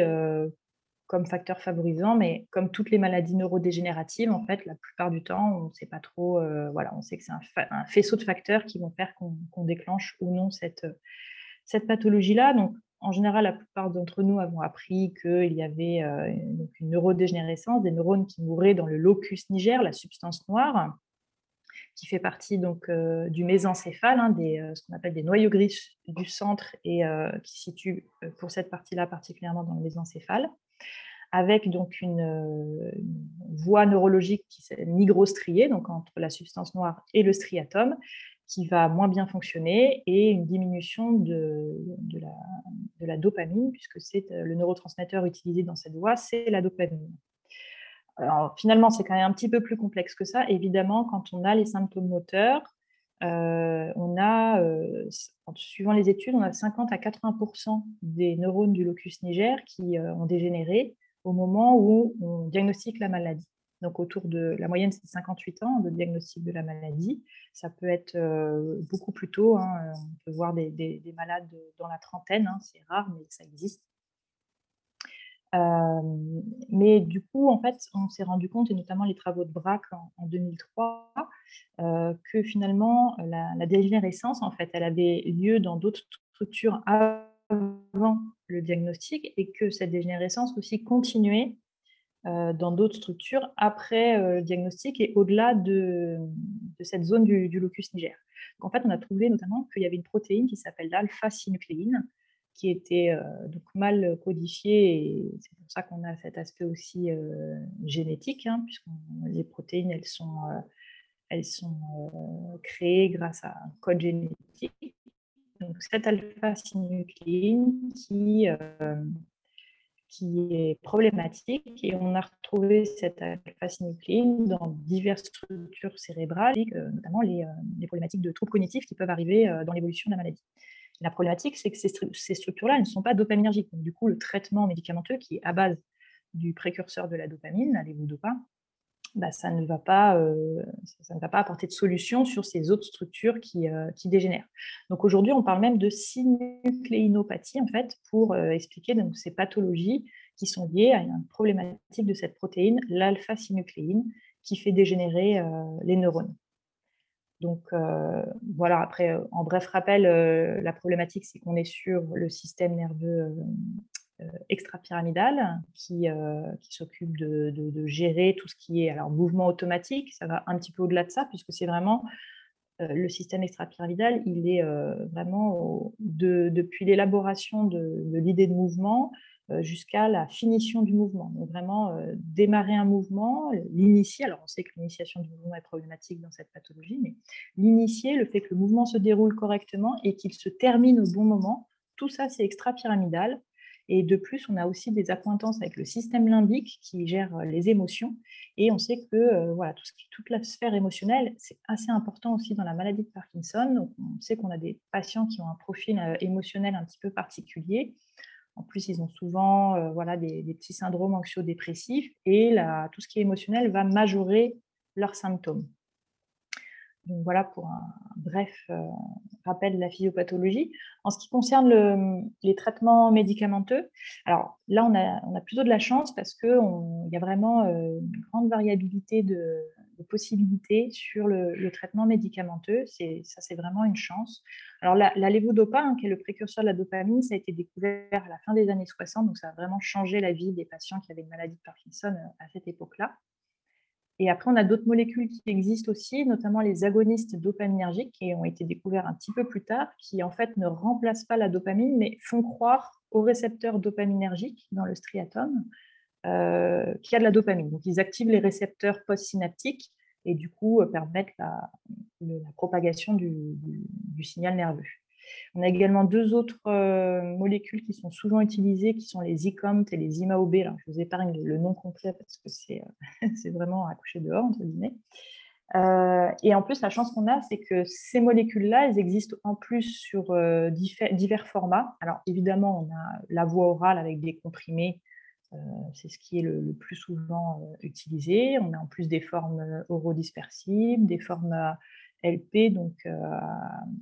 comme facteurs favorisants, mais comme toutes les maladies neurodégénératives, en fait, la plupart du temps, on ne sait pas trop, voilà, on sait que c'est un, faisceau de facteurs qui vont faire qu'on déclenche ou non cette, cette pathologie-là. Donc, en général, la plupart d'entre nous avons appris qu'il y avait euh, une neurodégénérescence, des neurones qui mouraient dans le locus niger, la substance noire, qui fait partie donc euh, du mésencéphale, hein, euh, ce qu'on appelle des noyaux gris du centre et qui se situe pour cette partie-là particulièrement dans le mésencéphale, avec donc une, voie neurologique qui est nigrostriée, donc entre la substance noire et le striatum, qui va moins bien fonctionner et une diminution de, de, la, de la, dopamine, puisque c'est euh, le neurotransmetteur utilisé dans cette voie, c'est la dopamine. Alors, finalement, c'est quand même un petit peu plus complexe que ça. Évidemment, quand on a les symptômes moteurs, euh, on a, euh, suivant les études, on a 50 à 80% des neurones du locus niger qui ont dégénéré au moment où on diagnostique la maladie. Donc autour de la moyenne, c'est 58 ans de diagnostic de la maladie. Ça peut être euh, beaucoup plus tôt. Hein. On peut voir des, malades dans la trentaine, hein. c'est rare, mais ça existe. mais du coup, en fait, on s'est rendu compte, et notamment les travaux de Braque en, 2003, que finalement, la, dégénérescence, en fait, elle avait lieu dans d'autres structures avant le diagnostic et que cette dégénérescence aussi continuait dans d'autres structures après le diagnostic et au-delà de, cette zone du, locus niger. Donc, en fait, on a trouvé notamment qu'il y avait une protéine qui s'appelle l'alpha-synucléine, qui était donc mal codifiée et c'est pour ça qu'on a cet aspect aussi génétique, hein, puisque les protéines, elles sont, elles sont créées grâce à un code génétique. Donc, cette alpha-synucléine qui qui est problématique et on a retrouvé cette alpha-synucléine dans diverses structures cérébrales, notamment les, euh, les, problématiques de troubles cognitifs qui peuvent arriver euh, dans l'évolution de la maladie. La problématique, c'est que ces, ces structures-là ne sont pas dopaminergiques. Donc, du coup, le traitement médicamenteux qui est à base du précurseur de la dopamine, la levodopa, bah, ça, ne va pas, euh, ça ne va pas apporter de solution sur ces autres structures qui, euh, qui dégénèrent. Donc aujourd'hui, on parle même de synucléinopathie en fait, pour euh, expliquer donc, ces pathologies qui sont liées à une problématique de cette protéine, l'alpha-synucléine, qui fait dégénérer les neurones. Donc voilà, après, en bref rappel, la problématique, c'est qu'on est sur le système nerveux extra-pyramidale qui, euh, qui s'occupe de, gérer tout ce qui est alors mouvement automatique. Ça va un petit peu au-delà de ça puisque c'est vraiment euh, le système extra-pyramidal. Il est vraiment depuis l'élaboration de, l'idée de mouvement jusqu'à la finition du mouvement. Donc vraiment démarrer un mouvement, l'initier. Alors on sait que l'initiation du mouvement est problématique dans cette pathologie, mais l'initier, le fait que le mouvement se déroule correctement et qu'il se termine au bon moment, tout ça c'est extra-pyramidal. Et de plus, on a aussi des accointances avec le système limbique qui gère euh, les émotions. Et on sait que euh, voilà, toute la sphère émotionnelle, c'est assez important aussi dans la maladie de Parkinson. on sait qu'on a des patients qui ont un profil euh, émotionnel un petit peu particulier. En plus, ils ont souvent voilà, des, petits syndromes anxio-dépressifs et tout ce qui est émotionnel va majorer leurs symptômes. Donc voilà pour un bref euh, rappel de la physiopathologie. En ce qui concerne les traitements médicamenteux, alors là on a, plutôt de la chance parce qu'il y a vraiment euh, une grande variabilité de, possibilités sur le, traitement médicamenteux. Ça c'est vraiment une chance. Alors la, la hein, qui est le précurseur de la dopamine, ça a été découvert à la fin des années 60, donc ça a vraiment changé la vie des patients qui avaient une maladie de Parkinson euh, à cette époque-là. Et après, on a d'autres molécules qui existent aussi, notamment les agonistes dopaminergiques qui ont été découverts un petit peu plus tard, qui en fait ne remplacent pas la dopamine, mais font croire aux récepteurs dopaminergiques dans le striatum euh, qu'il y a de la dopamine. Donc, ils activent les récepteurs postsynaptiques et du coup euh, permettent la, propagation du, signal nerveux. On a également deux autres euh, molécules qui sont souvent utilisées, qui sont les ICOMT et les IMAOB. Je vous épargne le nom complet parce que c'est euh, <laughs> vraiment à coucher dehors, entre guillemets. Euh, et en plus, la chance qu'on a, c'est que ces molécules-là, elles existent en plus sur divers, formats. Alors, évidemment, on a la voie orale avec des comprimés, c'est ce qui est le, le plus souvent utilisé. On a en plus des formes orodispersibles, des formes LP, donc euh,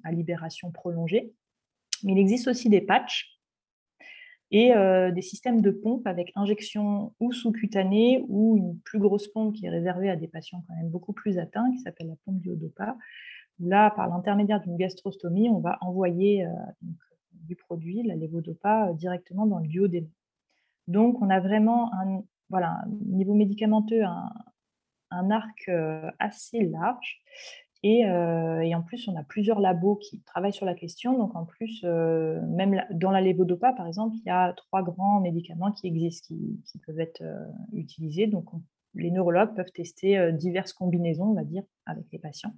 à libération prolongée. Mais il existe aussi des patchs et euh, des systèmes de pompe avec injection ou sous-cutanée ou une plus grosse pompe qui est réservée à des patients quand même beaucoup plus atteints, qui s'appelle la pompe duodopa. Là, par l'intermédiaire d'une gastrostomie, on va envoyer euh, du produit, la levodopa, directement dans le duodéma. Donc, on a vraiment un voilà, niveau médicamenteux, un arc assez large euh, et, en plus, on a plusieurs labos qui travaillent sur la question. Donc, en plus, euh, même dans la levodopa, par exemple, il y a trois grands médicaments qui existent, qui, peuvent être euh, utilisés. Donc, les neurologues peuvent tester diverses combinaisons, on va dire, avec les patients.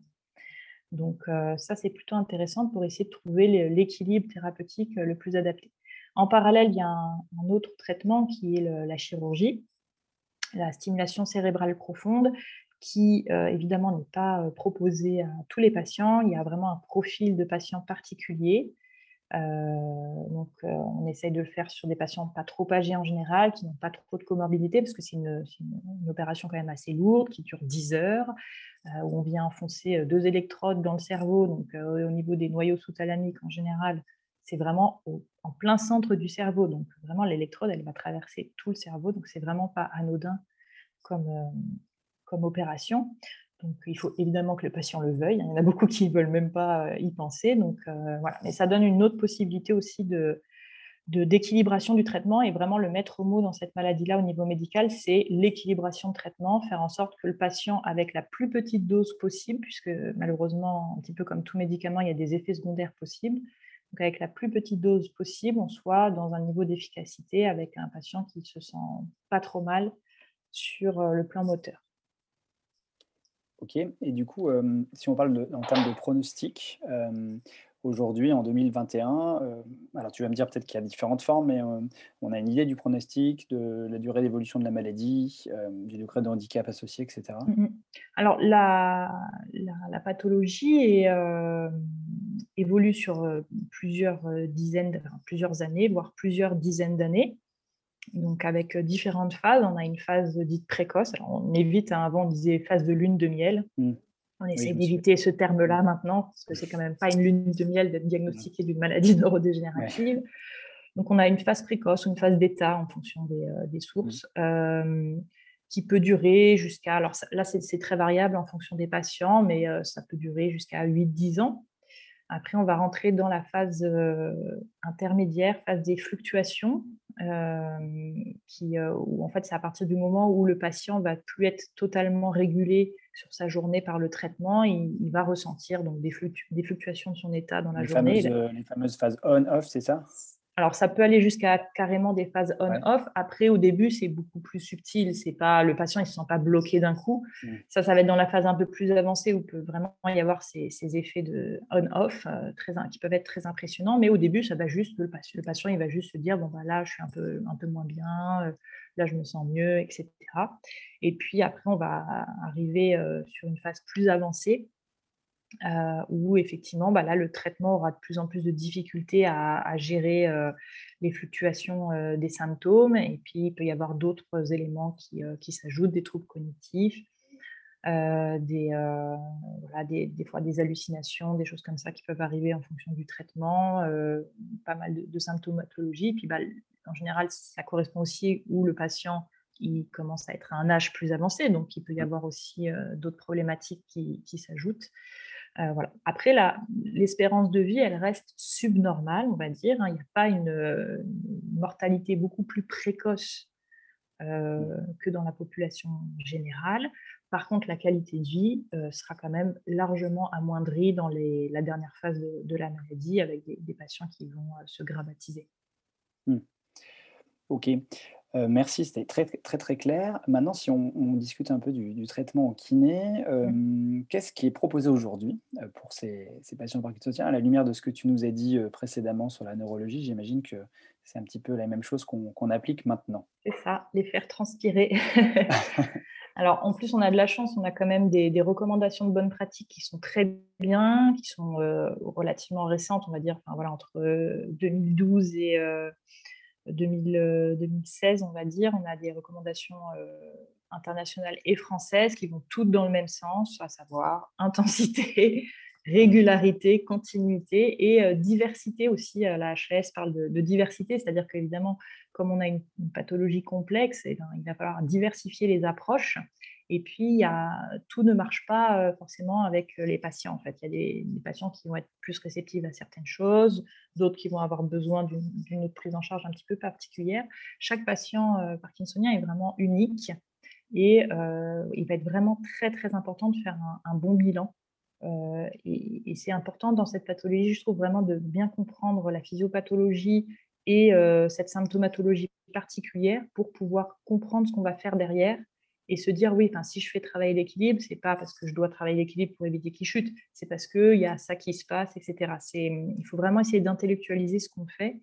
Donc, ça, c'est plutôt intéressant pour essayer de trouver l'équilibre thérapeutique le plus adapté. En parallèle, il y a un, autre traitement qui est la chirurgie, la stimulation cérébrale profonde, qui euh, évidemment n'est pas euh, proposé à tous les patients. Il y a vraiment un profil de patient particulier. Euh, donc, on essaye de le faire sur des patients pas trop âgés en général, qui n'ont pas trop de comorbidité, parce que c'est une, opération quand même assez lourde, qui dure 10 heures, où on vient enfoncer deux électrodes dans le cerveau. Donc, au niveau des noyaux sous-thalamiques, en général, c'est vraiment en plein centre du cerveau. Donc, vraiment, l'électrode, elle va traverser tout le cerveau. Donc, c'est vraiment pas anodin comme, comme opération. Donc, il faut évidemment que le patient le veuille. Il y en a beaucoup qui ne veulent même pas y penser. Donc, voilà. Mais ça donne une autre possibilité aussi de, d'équilibration du traitement et vraiment le maître mot dans cette maladie-là au niveau médical, c'est l'équilibration de traitement, faire en sorte que le patient, avec la plus petite dose possible, puisque malheureusement, un petit peu comme tout médicament, il y a des effets secondaires possibles, donc avec la plus petite dose possible, on soit dans un niveau d'efficacité avec un patient qui se sent pas trop mal sur euh, le plan moteur.
Ok, et du coup, euh, si on parle en termes de pronostic, euh, aujourd'hui, en 2021, euh, alors tu vas me dire peut-être qu'il y a différentes formes, mais on a une idée du pronostic, de la durée d'évolution de la maladie, du degré de handicap associé, etc.
Mmh alors, la, la, pathologie évolue sur plusieurs dizaines, plusieurs années, voire plusieurs dizaines d'années. Donc, avec différentes phases, on a une phase dite précoce. Alors, on évite, hein, avant on disait phase de lune de miel. Mmh. On essaie d'éviter ce terme-là maintenant, parce que c'est quand même pas une lune de miel d'être diagnostiqué d'une maladie <laughs> neurodégénérative. Donc, on a une phase précoce, une phase d'état en fonction des, euh, sources, euh, qui peut durer jusqu'à. Alors là, c'est très variable en fonction des patients, mais euh, ça peut durer jusqu'à 8-10 ans. Après, on va rentrer dans la phase intermédiaire, phase des fluctuations, qui, où en fait, c'est à partir du moment où le patient va plus être totalement régulé sur sa journée par le traitement, il, va ressentir donc des, fluctuations de son état dans la journée.
les fameuses phases on-off, c'est ça?
Alors, ça peut aller jusqu'à carrément des phases on-off. Après, au début, c'est beaucoup plus subtil. C'est pas le patient, il se sent pas bloqué d'un coup. Mmh. Ça, ça va être dans la phase un peu plus avancée où peut vraiment y avoir ces, effets de on-off euh, qui peuvent être très impressionnants. Mais au début, ça va juste le patient, le patient, il va juste se dire bon bah là, je suis un peu un peu moins bien. Euh, là, je me sens mieux, etc. Et puis après, on va arriver euh, sur une phase plus avancée euh, où effectivement, bah, là, le traitement aura de plus en plus de difficultés à, gérer euh, les fluctuations euh, des symptômes. Et puis, il peut y avoir d'autres éléments qui, s'ajoutent, des troubles cognitifs, des, des, fois des hallucinations, des choses comme ça qui peuvent arriver en fonction du traitement, pas mal de, symptomatologie. Puis, bah, en général, ça correspond aussi où le patient il commence à être à un âge plus avancé, donc il peut y mmh. avoir aussi d'autres problématiques qui, qui s'ajoutent. Euh, Après, l'espérance de vie, elle reste subnormale, on va dire. Hein. Il n'y a pas une, mortalité beaucoup plus précoce euh, que dans la population générale. Par contre, la qualité de vie euh, sera quand même largement amoindrie dans la dernière phase de, la maladie avec des, patients qui vont se gravatiser.
Mmh. Ok. Euh, merci, c'était très, très, très clair. Maintenant, si on, discute un peu du, traitement en kiné, euh, qu'est-ce qui est proposé aujourd'hui euh, pour ces, patients parkinsoniens À la lumière de ce que tu nous as dit précédemment sur la neurologie, j'imagine que c'est un petit peu la même chose qu'on applique maintenant.
C'est ça, les faire transpirer. <laughs> Alors, en plus, on a de la chance, on a quand même des, recommandations de bonnes pratiques qui sont très bien, qui sont relativement récentes, on va dire, enfin, voilà, entre 2012 et 2016, on va dire, on a des recommandations internationales et françaises qui vont toutes dans le même sens, à savoir <laughs> intensité, régularité, continuité et diversité aussi. La HLS parle de, diversité, c'est-à-dire qu'évidemment, comme on a une, pathologie complexe, eh ben, il va falloir diversifier les approches et puis, tout ne marche pas forcément avec les patients. En fait, il y a des, patients qui vont être plus réceptifs à certaines choses, d'autres qui vont avoir besoin d'une autre prise en charge un petit peu particulière. Chaque patient parkinsonien est vraiment unique et il va être vraiment très très important de faire un, bon bilan. et, et c'est important dans cette pathologie, je trouve vraiment de bien comprendre la physiopathologie et cette symptomatologie particulière pour pouvoir comprendre ce qu'on va faire derrière et se dire oui, si je fais travailler l'équilibre, c'est pas parce que je dois travailler l'équilibre pour éviter qu'il chute, c'est parce qu'il y a ça qui se passe, etc. Il faut vraiment essayer d'intellectualiser ce qu'on fait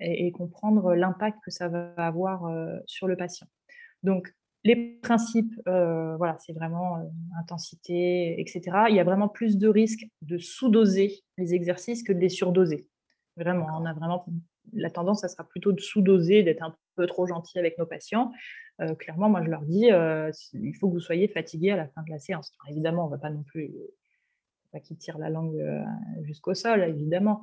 et, comprendre l'impact que ça va avoir euh, sur le patient. Donc, les principes, euh, voilà, c'est vraiment euh, intensité, etc. Il y a vraiment plus de risques de sous-doser les exercices que de les surdoser. Vraiment, on a vraiment la tendance, ça sera plutôt de sous-doser, d'être un peu trop gentil avec nos patients. Clairement, moi, je leur dis, il faut que vous soyez fatigués à la fin de la séance. évidemment, on ne va pas non plus pas qu'ils tirent la langue jusqu'au sol, évidemment.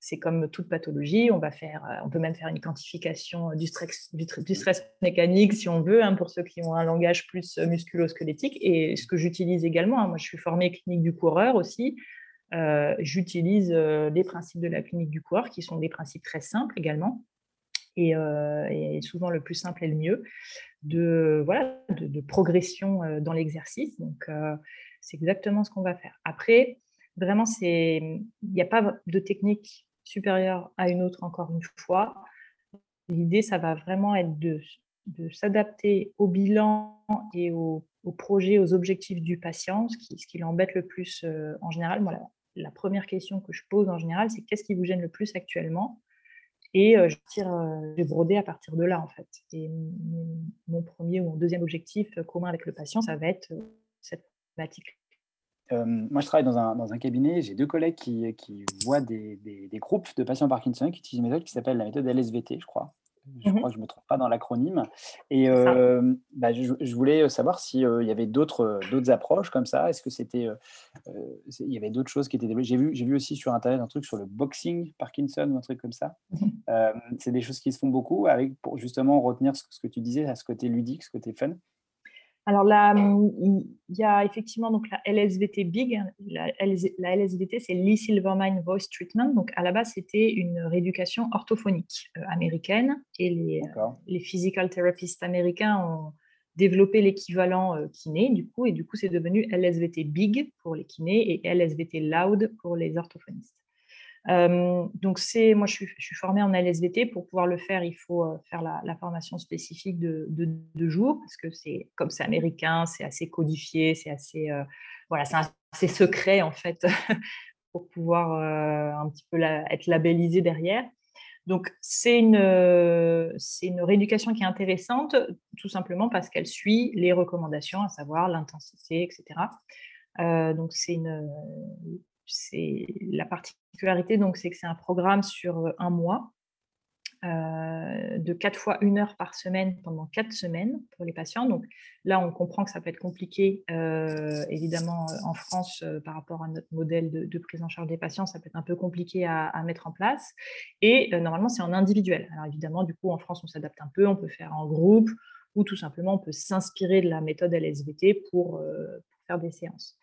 c'est comme toute pathologie, on, va faire, on peut même faire une quantification du stress, du, stress mécanique si on veut, hein, pour ceux qui ont un langage plus musculo-squelettique. Et ce que j'utilise également, hein, moi je suis formée clinique du coureur aussi, j'utilise les principes de la clinique du coureur qui sont des principes très simples également. Et, et souvent le plus simple est le mieux, de, voilà, de, progression dans l'exercice. Donc, c'est exactement ce qu'on va faire. Après, vraiment, il n'y a pas de technique supérieure à une autre, encore une fois. L'idée, ça va vraiment être de, de s'adapter au bilan et au, projet, aux objectifs du patient, ce qui, ce qui l'embête le plus euh, en général. La, première question que je pose en général, c'est qu'est-ce qui vous gêne le plus actuellement? Et je tire, vais à partir de là, en fait. Et mon premier ou mon deuxième objectif commun avec le patient, ça va être cette thématique
euh, moi, je travaille dans un, cabinet. J'ai deux collègues qui, voient des, des, groupes de patients Parkinson qui utilisent une méthode qui s'appelle la méthode LSVT, je crois. Je mmh crois que je ne me trompe pas dans l'acronyme. Et euh, bah, je, voulais savoir s'il euh, y avait d'autres approches comme ça. Est-ce que c'était. il y avait d'autres choses qui étaient développées? J'ai vu, vu aussi sur Internet un truc sur le boxing Parkinson ou un truc comme ça. Mmh c'est des choses qui se font beaucoup avec, pour justement retenir ce, ce, que tu disais à ce côté ludique, ce côté fun.
Alors là, il y a effectivement donc la LSVT Big. La, LSVT, c'est Lee Silvermine Voice Treatment. Donc à la base, c'était une rééducation orthophonique euh, américaine et les, les physical therapists américains ont développé l'équivalent euh, kiné du coup et du coup c'est devenu LSVT Big pour les kinés et LSVT Loud pour les orthophonistes donc, c'est, moi, je suis, formée en LSVT. Pour pouvoir le faire, il faut faire la, formation spécifique de deux jours, parce que c'est comme c'est américain, c'est assez codifié, c'est assez, voilà, c'est assez secret en fait, <laughs> pour pouvoir un petit peu être labellisé derrière. Donc, c'est une, c'est une rééducation qui est intéressante, tout simplement parce qu'elle suit les recommandations, à savoir l'intensité, etc. donc, c'est une, c'est la particularité, donc, c'est que c'est un programme sur un mois, de quatre fois une heure par semaine pendant quatre semaines pour les patients. Donc là, on comprend que ça peut être compliqué, évidemment, en France, par rapport à notre modèle de, prise en charge des patients, ça peut être un peu compliqué à, mettre en place. Et normalement, c'est en individuel. Alors évidemment, du coup, en France, on s'adapte un peu, on peut faire en groupe ou tout simplement, on peut s'inspirer de la méthode LSVT pour faire des séances.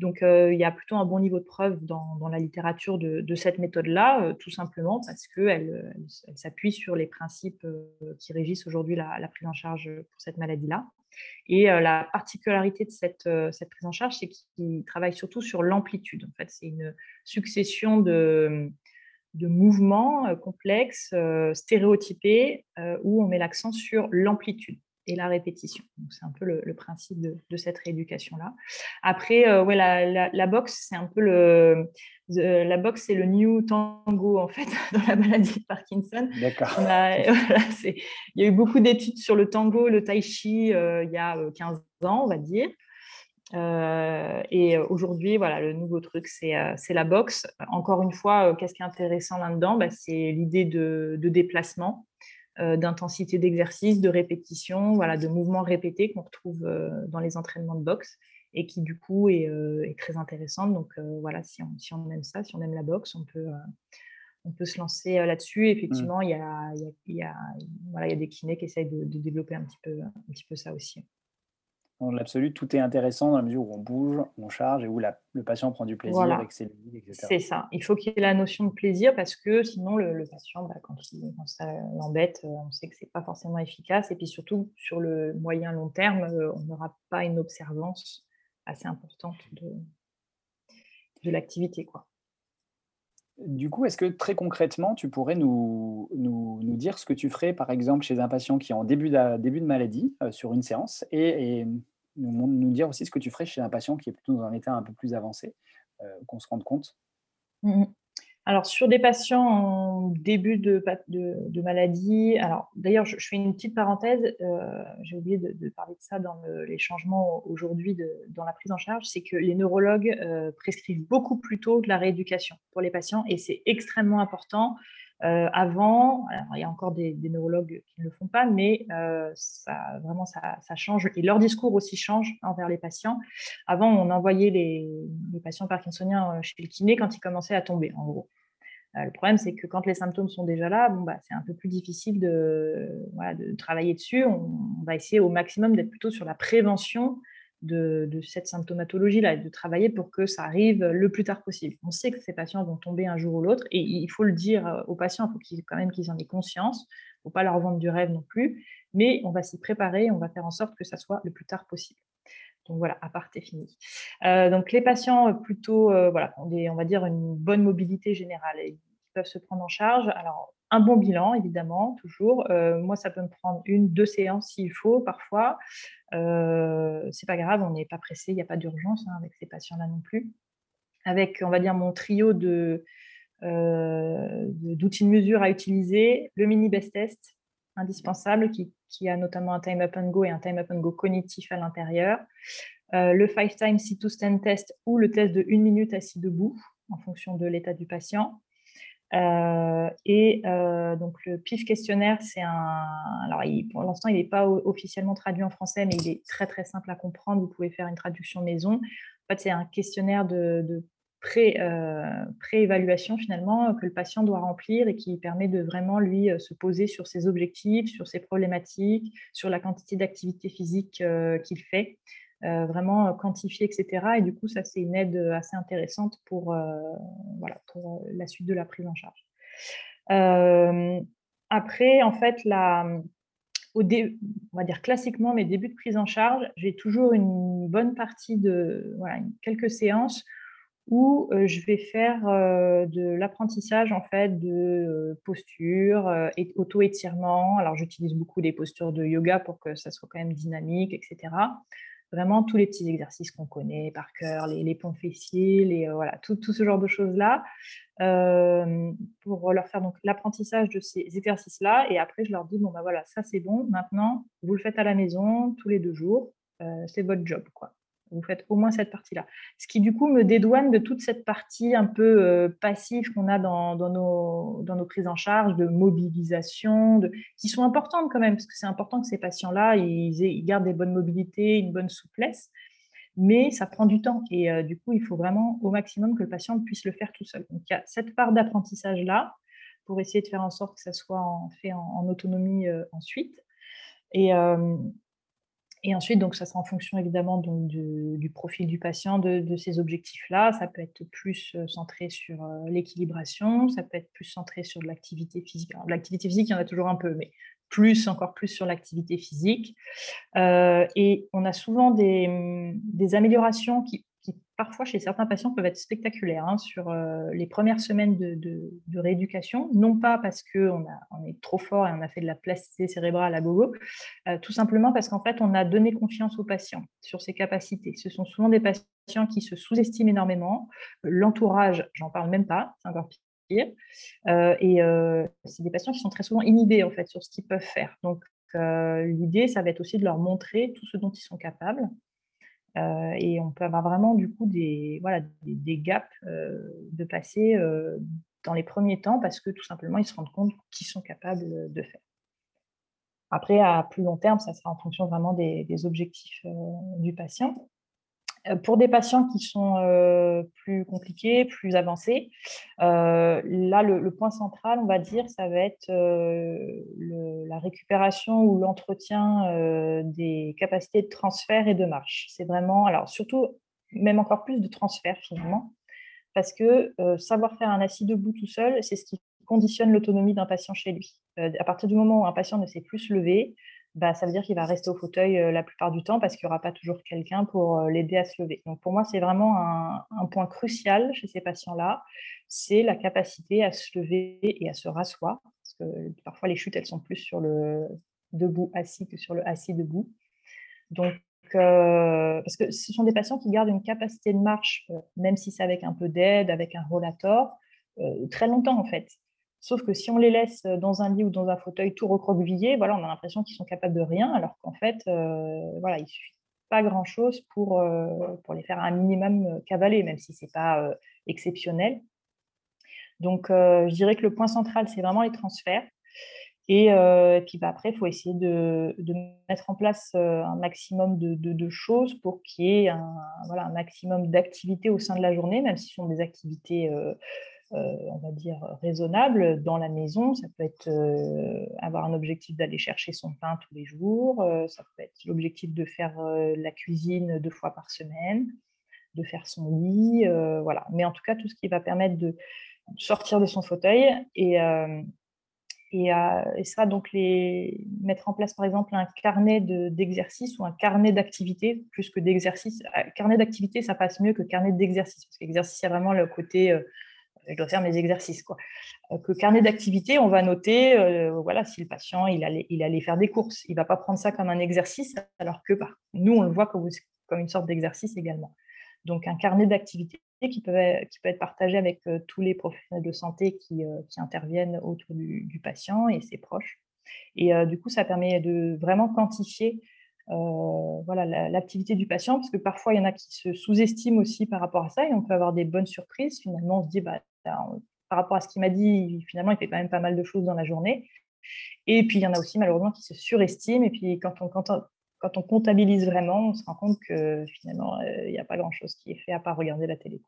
Donc, il y a plutôt un bon niveau de preuve dans, la littérature de, cette méthode-là, tout simplement parce qu'elle elle, s'appuie sur les principes qui régissent aujourd'hui la, prise en charge pour cette maladie-là. Et la particularité de cette, prise en charge, c'est qu'il travaille surtout sur l'amplitude. En fait, c'est une succession de mouvements complexes, stéréotypés, où on met l'accent sur l'amplitude et la répétition. C'est un peu le, principe de, cette rééducation-là. Après, euh, ouais, la, la, boxe, c'est un peu le... la boxe, c'est le new tango, en fait, <laughs> dans la maladie de Parkinson.
D'accord. <laughs>
il y a eu beaucoup d'études sur le tango, le tai chi, euh, il y a 15 euh, ans, on va dire. et aujourd'hui, voilà, le nouveau truc, c'est la boxe. Encore une fois, qu'est-ce qui est intéressant là-dedans? Bah, C'est l'idée de, de, déplacement. Euh, d'intensité d'exercice, de répétition, voilà, de mouvements répétés qu'on retrouve euh, dans les entraînements de boxe et qui du coup est, euh, très intéressante. Donc voilà, si on, si on, aime ça, si on aime la boxe, on peut, on peut se lancer là-dessus. Effectivement, mmh. il, y a, y a, voilà, il y a des kinés qui essayent de, de, développer un petit, peu, un petit peu ça aussi
dans l'absolu, tout est intéressant dans la mesure où on bouge, on charge et où le patient prend du plaisir avec ses
etc. C'est ça. Il faut qu'il y ait la notion de plaisir parce que sinon, le, patient, bah, quand, ça l'embête, euh, on sait que ce n'est pas forcément efficace. Et puis surtout, sur le moyen long terme, euh, on n'aura pas une observance assez importante de, de l'activité. Quoi.
Du coup, est-ce que très concrètement, tu pourrais nous, nous, dire ce que tu ferais, par exemple, chez un patient qui est en début de, maladie euh, sur une séance et, nous, dire aussi ce que tu ferais chez un patient qui est plutôt dans un état un peu plus avancé, euh, qu'on se rende compte?
Mmh alors, sur des patients en début de, maladie, alors d'ailleurs, je, fais une petite parenthèse, euh, j'ai oublié de, parler de ça dans les changements aujourd'hui dans la prise en charge, c'est que les neurologues euh, prescrivent beaucoup plus tôt de la rééducation pour les patients et c'est extrêmement important. Euh, avant, il y a encore des, neurologues qui ne le font pas, mais ça, vraiment, ça, change et leur discours aussi change envers les patients. Avant, on envoyait les, patients parkinsoniens chez le kiné quand ils commençaient à tomber, en gros. le problème, c'est que quand les symptômes sont déjà là, bon, bah, c'est un peu plus difficile de travailler dessus. On, va essayer au maximum d'être plutôt sur la prévention de, cette symptomatologie-là de travailler pour que ça arrive le plus tard possible. On sait que ces patients vont tomber un jour ou l'autre et il faut le dire aux patients, il faut quand même qu'ils en aient conscience. Il ne faut pas leur vendre du rêve non plus, mais on va s'y préparer, on va faire en sorte que ça soit le plus tard possible. Donc voilà, à part, fini. Euh, donc les patients plutôt, euh, voilà, ont on va dire une bonne mobilité générale et qui peuvent se prendre en charge. Alors un bon bilan, évidemment, toujours. Euh, moi, ça peut me prendre une, deux séances s'il faut, parfois. Euh, c'est pas grave, on n'est pas pressé, il n'y a pas d'urgence hein, avec ces patients-là non plus. Avec, on va dire, mon trio de, d'outils de mesure à utiliser, le mini best test, indispensable, qui, a notamment un time up and go et un time up and go cognitif à l'intérieur, le five time sit to stand test ou le test de une minute assis debout en fonction de l'état du patient. Euh, et euh, donc le PIF questionnaire, c'est un. Alors pour l'instant, il n'est pas officiellement traduit en français, mais il est très très simple à comprendre. Vous pouvez faire une traduction maison. En fait, c'est un questionnaire de, de euh, pré-évaluation finalement que le patient doit remplir et qui permet de vraiment lui se poser sur ses objectifs, sur ses problématiques, sur la quantité d'activité physique qu'il fait. Euh, vraiment euh, quantifier, etc. Et du coup, ça, c'est une aide assez intéressante pour, euh, voilà, pour la suite de la prise en charge. après, en fait, la, on va dire classiquement, mes débuts de prise en charge, j'ai toujours une bonne partie de quelques séances où je vais faire de l'apprentissage en fait de posture et auto-étirement. Alors j'utilise beaucoup des postures de yoga pour que ça soit quand même dynamique, etc vraiment tous les petits exercices qu'on connaît par cœur, les, les ponts fessiers, les, euh, voilà, tout, tout, ce genre de choses-là, euh, pour leur faire donc l'apprentissage de ces exercices-là. Et après, je leur dis, bon, ben voilà, ça c'est bon, maintenant, vous le faites à la maison tous les deux jours, euh, c'est votre job. quoi vous faites au moins cette partie-là. Ce qui, du coup, me dédouane de toute cette partie un peu euh, passive qu'on a dans, nos, dans nos prises en charge, de mobilisation, qui sont importantes quand même, parce que c'est important que ces patients-là, ils, gardent des bonnes mobilités, une bonne souplesse, mais ça prend du temps. Et euh, du coup, il faut vraiment au maximum que le patient puisse le faire tout seul. Donc, il y a cette part d'apprentissage-là pour essayer de faire en sorte que ça soit fait en, autonomie euh, ensuite. Et, et ensuite, donc, ça sera en fonction évidemment du, profil du patient, de, ces objectifs-là. Ça peut être plus euh, centré sur euh, l'équilibration, ça peut être plus centré sur l'activité physique. L'activité physique, il y en a toujours un peu, mais plus, encore plus sur l'activité physique. Euh, et on a souvent des, des améliorations qui parfois chez certains patients peuvent être spectaculaires hein, sur euh, les premières semaines de, rééducation, non pas parce qu'on on est trop fort et on a fait de la plasticité cérébrale à gogo, euh, tout simplement parce qu'en fait on a donné confiance aux patients sur ses capacités. Ce sont souvent des patients qui se sous-estiment énormément, l'entourage, j'en parle même pas, c'est encore pire, euh, et c'est des patients qui sont très souvent inhibés en fait sur ce qu'ils peuvent faire. Donc l'idée, ça va être aussi de leur montrer tout ce dont ils sont capables et on peut avoir vraiment du coup des, voilà, des, gaps euh, de passer euh, dans les premiers temps parce que tout simplement ils se rendent compte qu'ils sont capables de faire. Après, à plus long terme, ça sera en fonction vraiment des objectifs du patient. Euh, pour des patients qui sont euh, plus compliqués, plus avancés, euh, là, le, point central, on va dire, ça va être la récupération ou l'entretien des capacités de transfert et de marche. C'est vraiment, alors surtout, même encore plus de transfert finalement, parce que savoir faire un assis debout tout seul, c'est ce qui conditionne l'autonomie d'un patient chez lui. à partir du moment où un patient ne sait plus se lever, bah, ça veut dire qu'il va rester au fauteuil la plupart du temps parce qu'il n'y aura pas toujours quelqu'un pour l'aider à se lever. Donc pour moi, c'est vraiment un, point crucial chez ces patients-là, c'est la capacité à se lever et à se rasseoir. Parce que parfois, les chutes, elles sont plus sur le debout assis que sur le assis debout. Donc, parce que ce sont des patients qui gardent une capacité de marche, même si c'est avec un peu d'aide, avec un rollator, très longtemps en fait. Sauf que si on les laisse dans un lit ou dans un fauteuil tout recroquevillé, voilà, on a l'impression qu'ils sont capables de rien, alors qu'en fait, euh, voilà, il suffit pas grand-chose pour, euh, pour les faire un minimum euh, cavaler, même si ce n'est pas exceptionnel. Donc, je dirais que le point central, c'est vraiment les transferts. Et, puis bah, après, il faut essayer de, de, mettre en place un maximum de, de, choses pour qu'il y ait un, voilà, un maximum d'activités au sein de la journée, même si ce sont des activités on va dire, raisonnable dans la maison. Ça peut être avoir un objectif d'aller chercher son pain tous les jours, ça peut être l'objectif de faire la cuisine deux fois par semaine, de faire son lit, voilà. Mais en tout cas, tout ce qui va permettre de sortir de son fauteuil et, et, ça, donc, les, mettre en place, par exemple, un carnet d'exercice ou un carnet d'activité, plus que d'exercice. Euh, carnet d'activité, ça passe mieux que carnet d'exercice, parce qu'exercice, il y a vraiment le côté, euh, je dois faire mes exercices. Quoi. Euh, que carnet d'activité, on va noter, voilà, si le patient, il allait, il allait faire des courses, il ne va pas prendre ça comme un exercice, alors que bah, nous, on le voit comme, une sorte d'exercice également. Donc, un carnet d'activité qui peut, qui peut être partagé avec euh, tous les professionnels de santé qui, euh, qui interviennent autour du, patient et ses proches. Et euh, du coup, ça permet de vraiment quantifier voilà, l'activité du patient, parce que parfois, il y en a qui se sous-estiment aussi par rapport à ça, et on peut avoir des bonnes surprises. Finalement, on se dit, bah, par rapport à ce qu'il m'a dit, finalement, il fait quand même pas mal de choses dans la journée. Et puis, il y en a aussi, malheureusement, qui se surestiment. Et puis, quand on, comptabilise vraiment, on se rend compte que finalement, euh, il n'y a pas grand-chose qui est fait à part regarder la télé.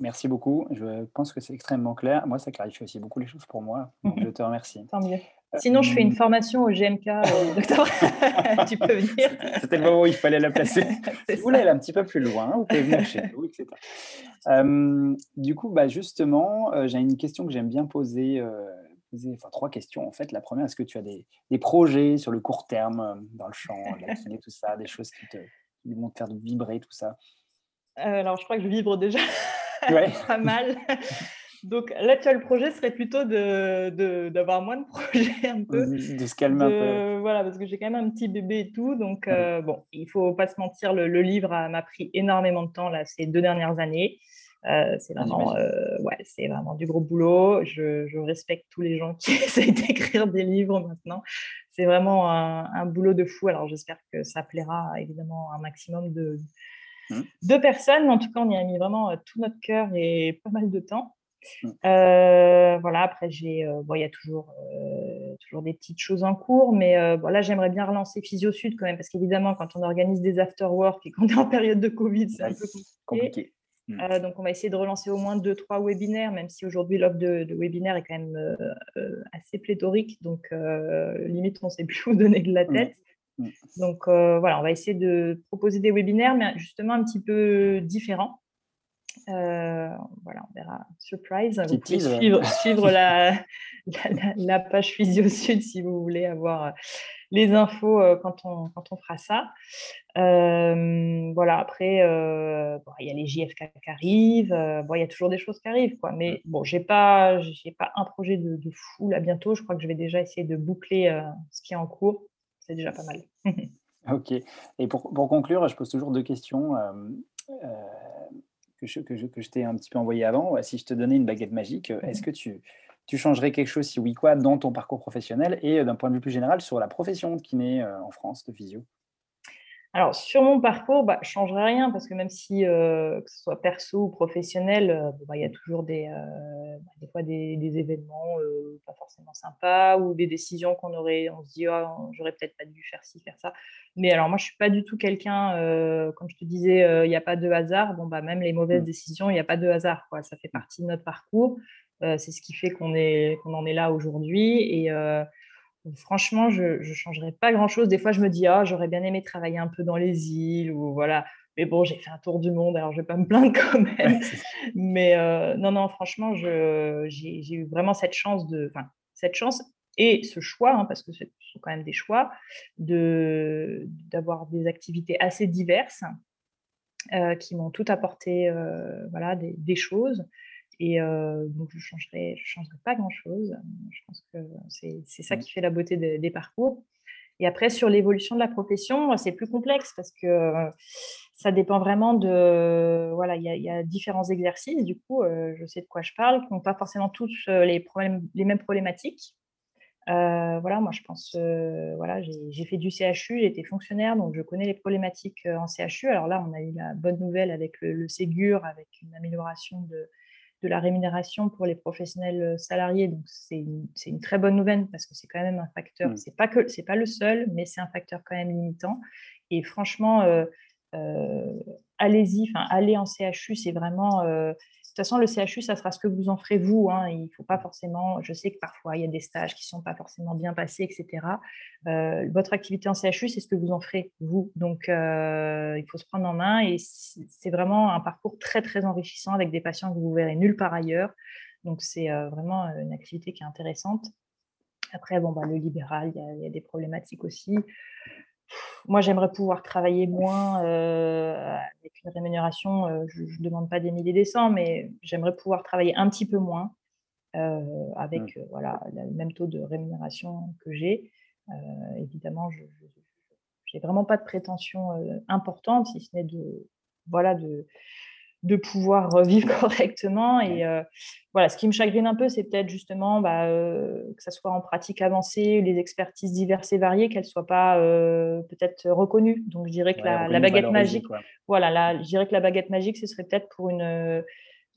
Merci beaucoup. Je pense que c'est extrêmement clair. Moi, ça clarifie aussi beaucoup les choses pour moi. Donc, je te remercie.
Tant mieux. Euh, Sinon, je fais une formation au GMK, euh, <laughs> docteur. <laughs> tu peux venir.
C'était le moment où il fallait la placer. <laughs> vous voulez aller un petit peu plus loin, vous pouvez venir chez nous, etc. du coup, bah, justement, j'ai une question que j'aime bien poser enfin, trois questions en fait. La première, est-ce que tu as des, projets sur le court terme euh, dans le champ, la tout ça, des choses qui te vont te faire vibrer, tout ça?
euh, Alors, je crois que je vibre déjà <laughs> pas mal. Donc, l'actuel projet serait plutôt d'avoir de, moins de <laughs> projets un peu.
De, se calmer un peu.
Voilà, parce que j'ai quand même un petit bébé et tout. Donc, euh, bon, il faut pas se mentir, le, le livre m'a pris énormément de temps là, ces deux dernières années. Euh, c'est vraiment, euh, ouais, c'est vraiment du gros boulot. Je, respecte tous les gens qui <laughs> essayent d'écrire des livres maintenant. C'est vraiment un, boulot de fou. Alors j'espère que ça plaira évidemment un maximum de, mmh. de personnes. En tout cas, on y a mis vraiment euh, tout notre cœur et pas mal de temps. Mmh. voilà, après, j'ai, bon, il y a toujours, toujours des petites choses en cours, mais voilà, j'aimerais bien relancer Physio Sud quand même, parce qu'évidemment, quand on organise des after-work et qu'on est en période de Covid, c'est un peu compliqué. Mmh. Euh, donc, on va essayer de relancer au moins deux, trois webinaires, même si aujourd'hui l'offre de, de, webinaire est quand même euh, euh, assez pléthorique. Donc, limite, on ne sait plus <laughs> où donner de la tête. Mmh. Donc, voilà, on va essayer de proposer des webinaires, mais justement un petit peu différents. voilà, on verra. Surprise. Vous pouvez suivre, <laughs> suivre la, la, page Physio Sud si vous voulez avoir les infos quand, on, quand on fera ça. voilà, après, il y a les JFK qui arrivent, bon, il y a toujours des choses qui arrivent, quoi. Mais bon, je n'ai pas, pas un projet de, fou là bientôt. Je crois que je vais déjà essayer de boucler ce qui est en cours. C'est déjà pas mal.
ok. Et pour, pour, conclure, je pose toujours deux questions. que je, que je, que je t'ai un petit peu envoyé avant. Si je te donnais une baguette magique, est-ce mmh que tu, tu changerais quelque chose, si oui, quoi, dans ton parcours professionnel et euh, d'un point de vue plus général sur la profession de kiné euh, en France de physio?
Alors, sur mon parcours, bah, je ne changerai rien parce que même si, euh, que ce soit perso ou professionnel, bah, il y a toujours des, bah, des fois des, événements pas forcément sympas ou des décisions qu'on aurait, on se dit, oh, j'aurais peut-être pas dû faire ci, faire ça. Mais alors, moi, je ne suis pas du tout quelqu'un, comme je te disais, il n'y a pas de hasard. Bon, bah, même les mauvaises mmh. décisions, il n'y a pas de hasard. Quoi. Ça fait partie de notre parcours. Euh, c'est ce qui fait qu'on en est là aujourd'hui. Et euh, franchement, je ne changerais pas grand-chose. Des fois, je me dis, ah, j'aurais bien aimé travailler un peu dans les îles ou voilà. Mais bon, j'ai fait un tour du monde, alors je ne vais pas me plaindre quand <laughs> même. Mais euh, non, non, franchement, j'ai eu vraiment cette chance de, cette chance et ce choix, hein, parce que ce sont quand même des choix, d'avoir des activités assez diverses qui m'ont tout apporté, voilà, des, des choses. Et donc, je ne changerai, je changerai pas grand-chose. Je pense que c'est ça mmh. qui fait la beauté des parcours. Et après, sur l'évolution de la profession, c'est plus complexe parce que ça dépend vraiment de. Voilà, il y, a différents exercices, du coup, je sais de quoi je parle, qui n'ont pas forcément tous les, problèmes, les mêmes problématiques. voilà, moi, je pense, voilà, j'ai fait du CHU, j'ai été fonctionnaire, donc je connais les problématiques en CHU. Alors là, on a eu la bonne nouvelle avec le, le Ségur, avec une amélioration de, de la rémunération pour les professionnels euh, salariés. Donc, c'est une, très bonne nouvelle parce que c'est quand même un facteur, mmh. c'est pas que c'est pas le seul, mais c'est un facteur quand même limitant. Et franchement, euh, euh, allez-y, enfin, aller en CHU, c'est vraiment toute façon, le CHU, ça sera ce que vous en ferez vous. Hein. Il faut pas forcément, je sais que parfois, il y a des stages qui ne sont pas forcément bien passés, etc. Euh, votre activité en CHU, c'est ce que vous en ferez vous. Donc, euh, il faut se prendre en main et c'est vraiment un parcours très, très enrichissant avec des patients que vous verrez nulle part ailleurs. Donc, c'est vraiment une activité qui est intéressante. Après, bon, bah, le libéral, il y, a, des problématiques aussi. Moi, j'aimerais pouvoir travailler moins avec une rémunération. je ne demande pas des milliers des cents, mais j'aimerais pouvoir travailler un petit peu moins avec mmh. voilà, le même taux de rémunération que j'ai. évidemment, je n'ai vraiment pas de prétention importante, si ce n'est de, voilà, de, de pouvoir vivre <laughs> correctement. Et euh, voilà, ce qui me chagrine un peu, c'est peut-être justement bah, euh, que ça soit en pratique avancée, les expertises diverses et variées, qu'elles ne soient pas euh, peut-être reconnues. Donc, je dirais que la, baguette magique, voilà, là, je dirais que la baguette magique, ce serait peut-être pour une,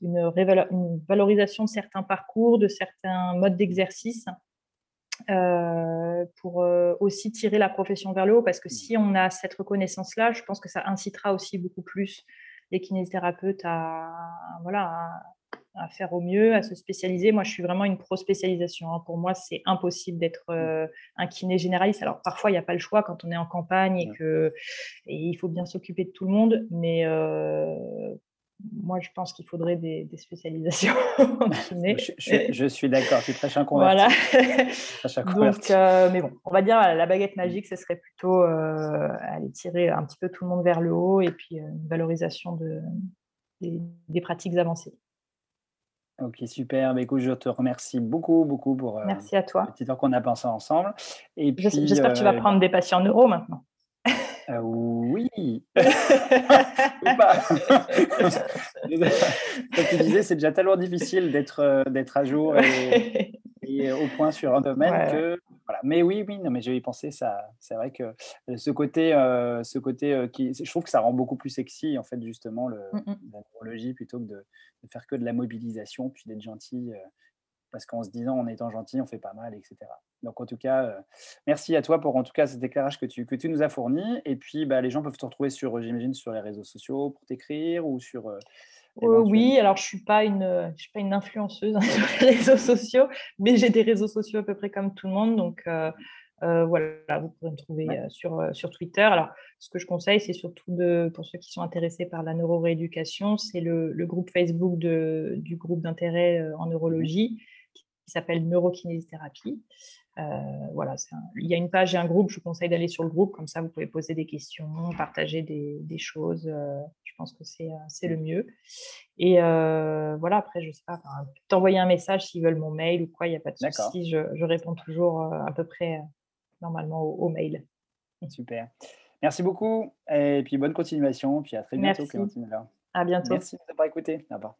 une, valorisation de certains parcours, de certains modes d'exercice. pour aussi tirer la profession vers le haut, parce que mmh. si on a cette reconnaissance-là, je pense que ça incitera aussi beaucoup plus les kinésithérapeutes à, voilà, à, faire au mieux, à se spécialiser. Moi, je suis vraiment une pro-spécialisation. Hein. Pour moi, c'est impossible d'être mmh. euh, un kiné généraliste. Alors, parfois, il n'y a pas le choix quand on est en campagne et, que, et il faut bien s'occuper de tout le monde. Mais euh, moi, je pense qu'il faudrait des, spécialisations <laughs>
Je, suis d'accord, je suis très converti. <laughs>
Voilà. <laughs> Donc, euh, mais bon, on va dire la baguette magique, ce serait plutôt euh, aller tirer un petit peu tout le monde vers le haut et puis euh, une valorisation de, des, pratiques avancées.
Ok, super. Mais écoute, je te remercie beaucoup, beaucoup pour
Merci à toi.
le petit temps qu'on a pensé ensemble.
J'espère que tu vas prendre des patients neuro maintenant.
Euh, oui. <laughs> Ou pas. <laughs> Comme tu disais, c'est déjà tellement difficile d'être euh, d'être à jour et, au point sur un domaine que voilà. Mais oui, oui, non, mais j'ai y pensé. Ça, c'est vrai que ce côté, euh, ce côté qui, je trouve que ça rend beaucoup plus sexy en fait justement le, la neurologie plutôt que de, de, faire que de la mobilisation puis d'être gentil parce qu'en se disant en étant gentil, on fait pas mal, etc. Donc en tout cas, euh, merci à toi pour en tout cas cet éclairage que tu, que tu nous as fourni. Et puis bah, les gens peuvent te retrouver sur, euh, j'imagine, sur les réseaux sociaux pour t'écrire ou sur. Euh,
oui, alors je ne suis, pas une, je suis pas une influenceuse hein, <laughs> sur les réseaux sociaux, mais j'ai des réseaux sociaux à peu près comme tout le monde. Donc voilà, vous pourrez me trouver sur, sur Twitter. Alors ce que je conseille, c'est surtout de, pour ceux qui sont intéressés par la neurorééducation, c'est le, le, groupe Facebook de, du groupe d'intérêt en mmh neurologie qui s'appelle Neurokinésithérapie. Euh, voilà, il y a une page et un groupe. Je vous conseille d'aller sur le groupe, comme ça vous pouvez poser des questions, partager des, choses. Euh, je pense que c'est le mieux. Et euh, voilà, après, je sais pas, t'envoyer un message s'ils veulent mon mail ou quoi, il n'y a pas de souci. Je, réponds toujours à peu près normalement au, mail.
Super. Merci beaucoup et puis bonne continuation. Puis à très bientôt,
Clémentine. À bientôt.
Merci d'avoir écouté. Au revoir.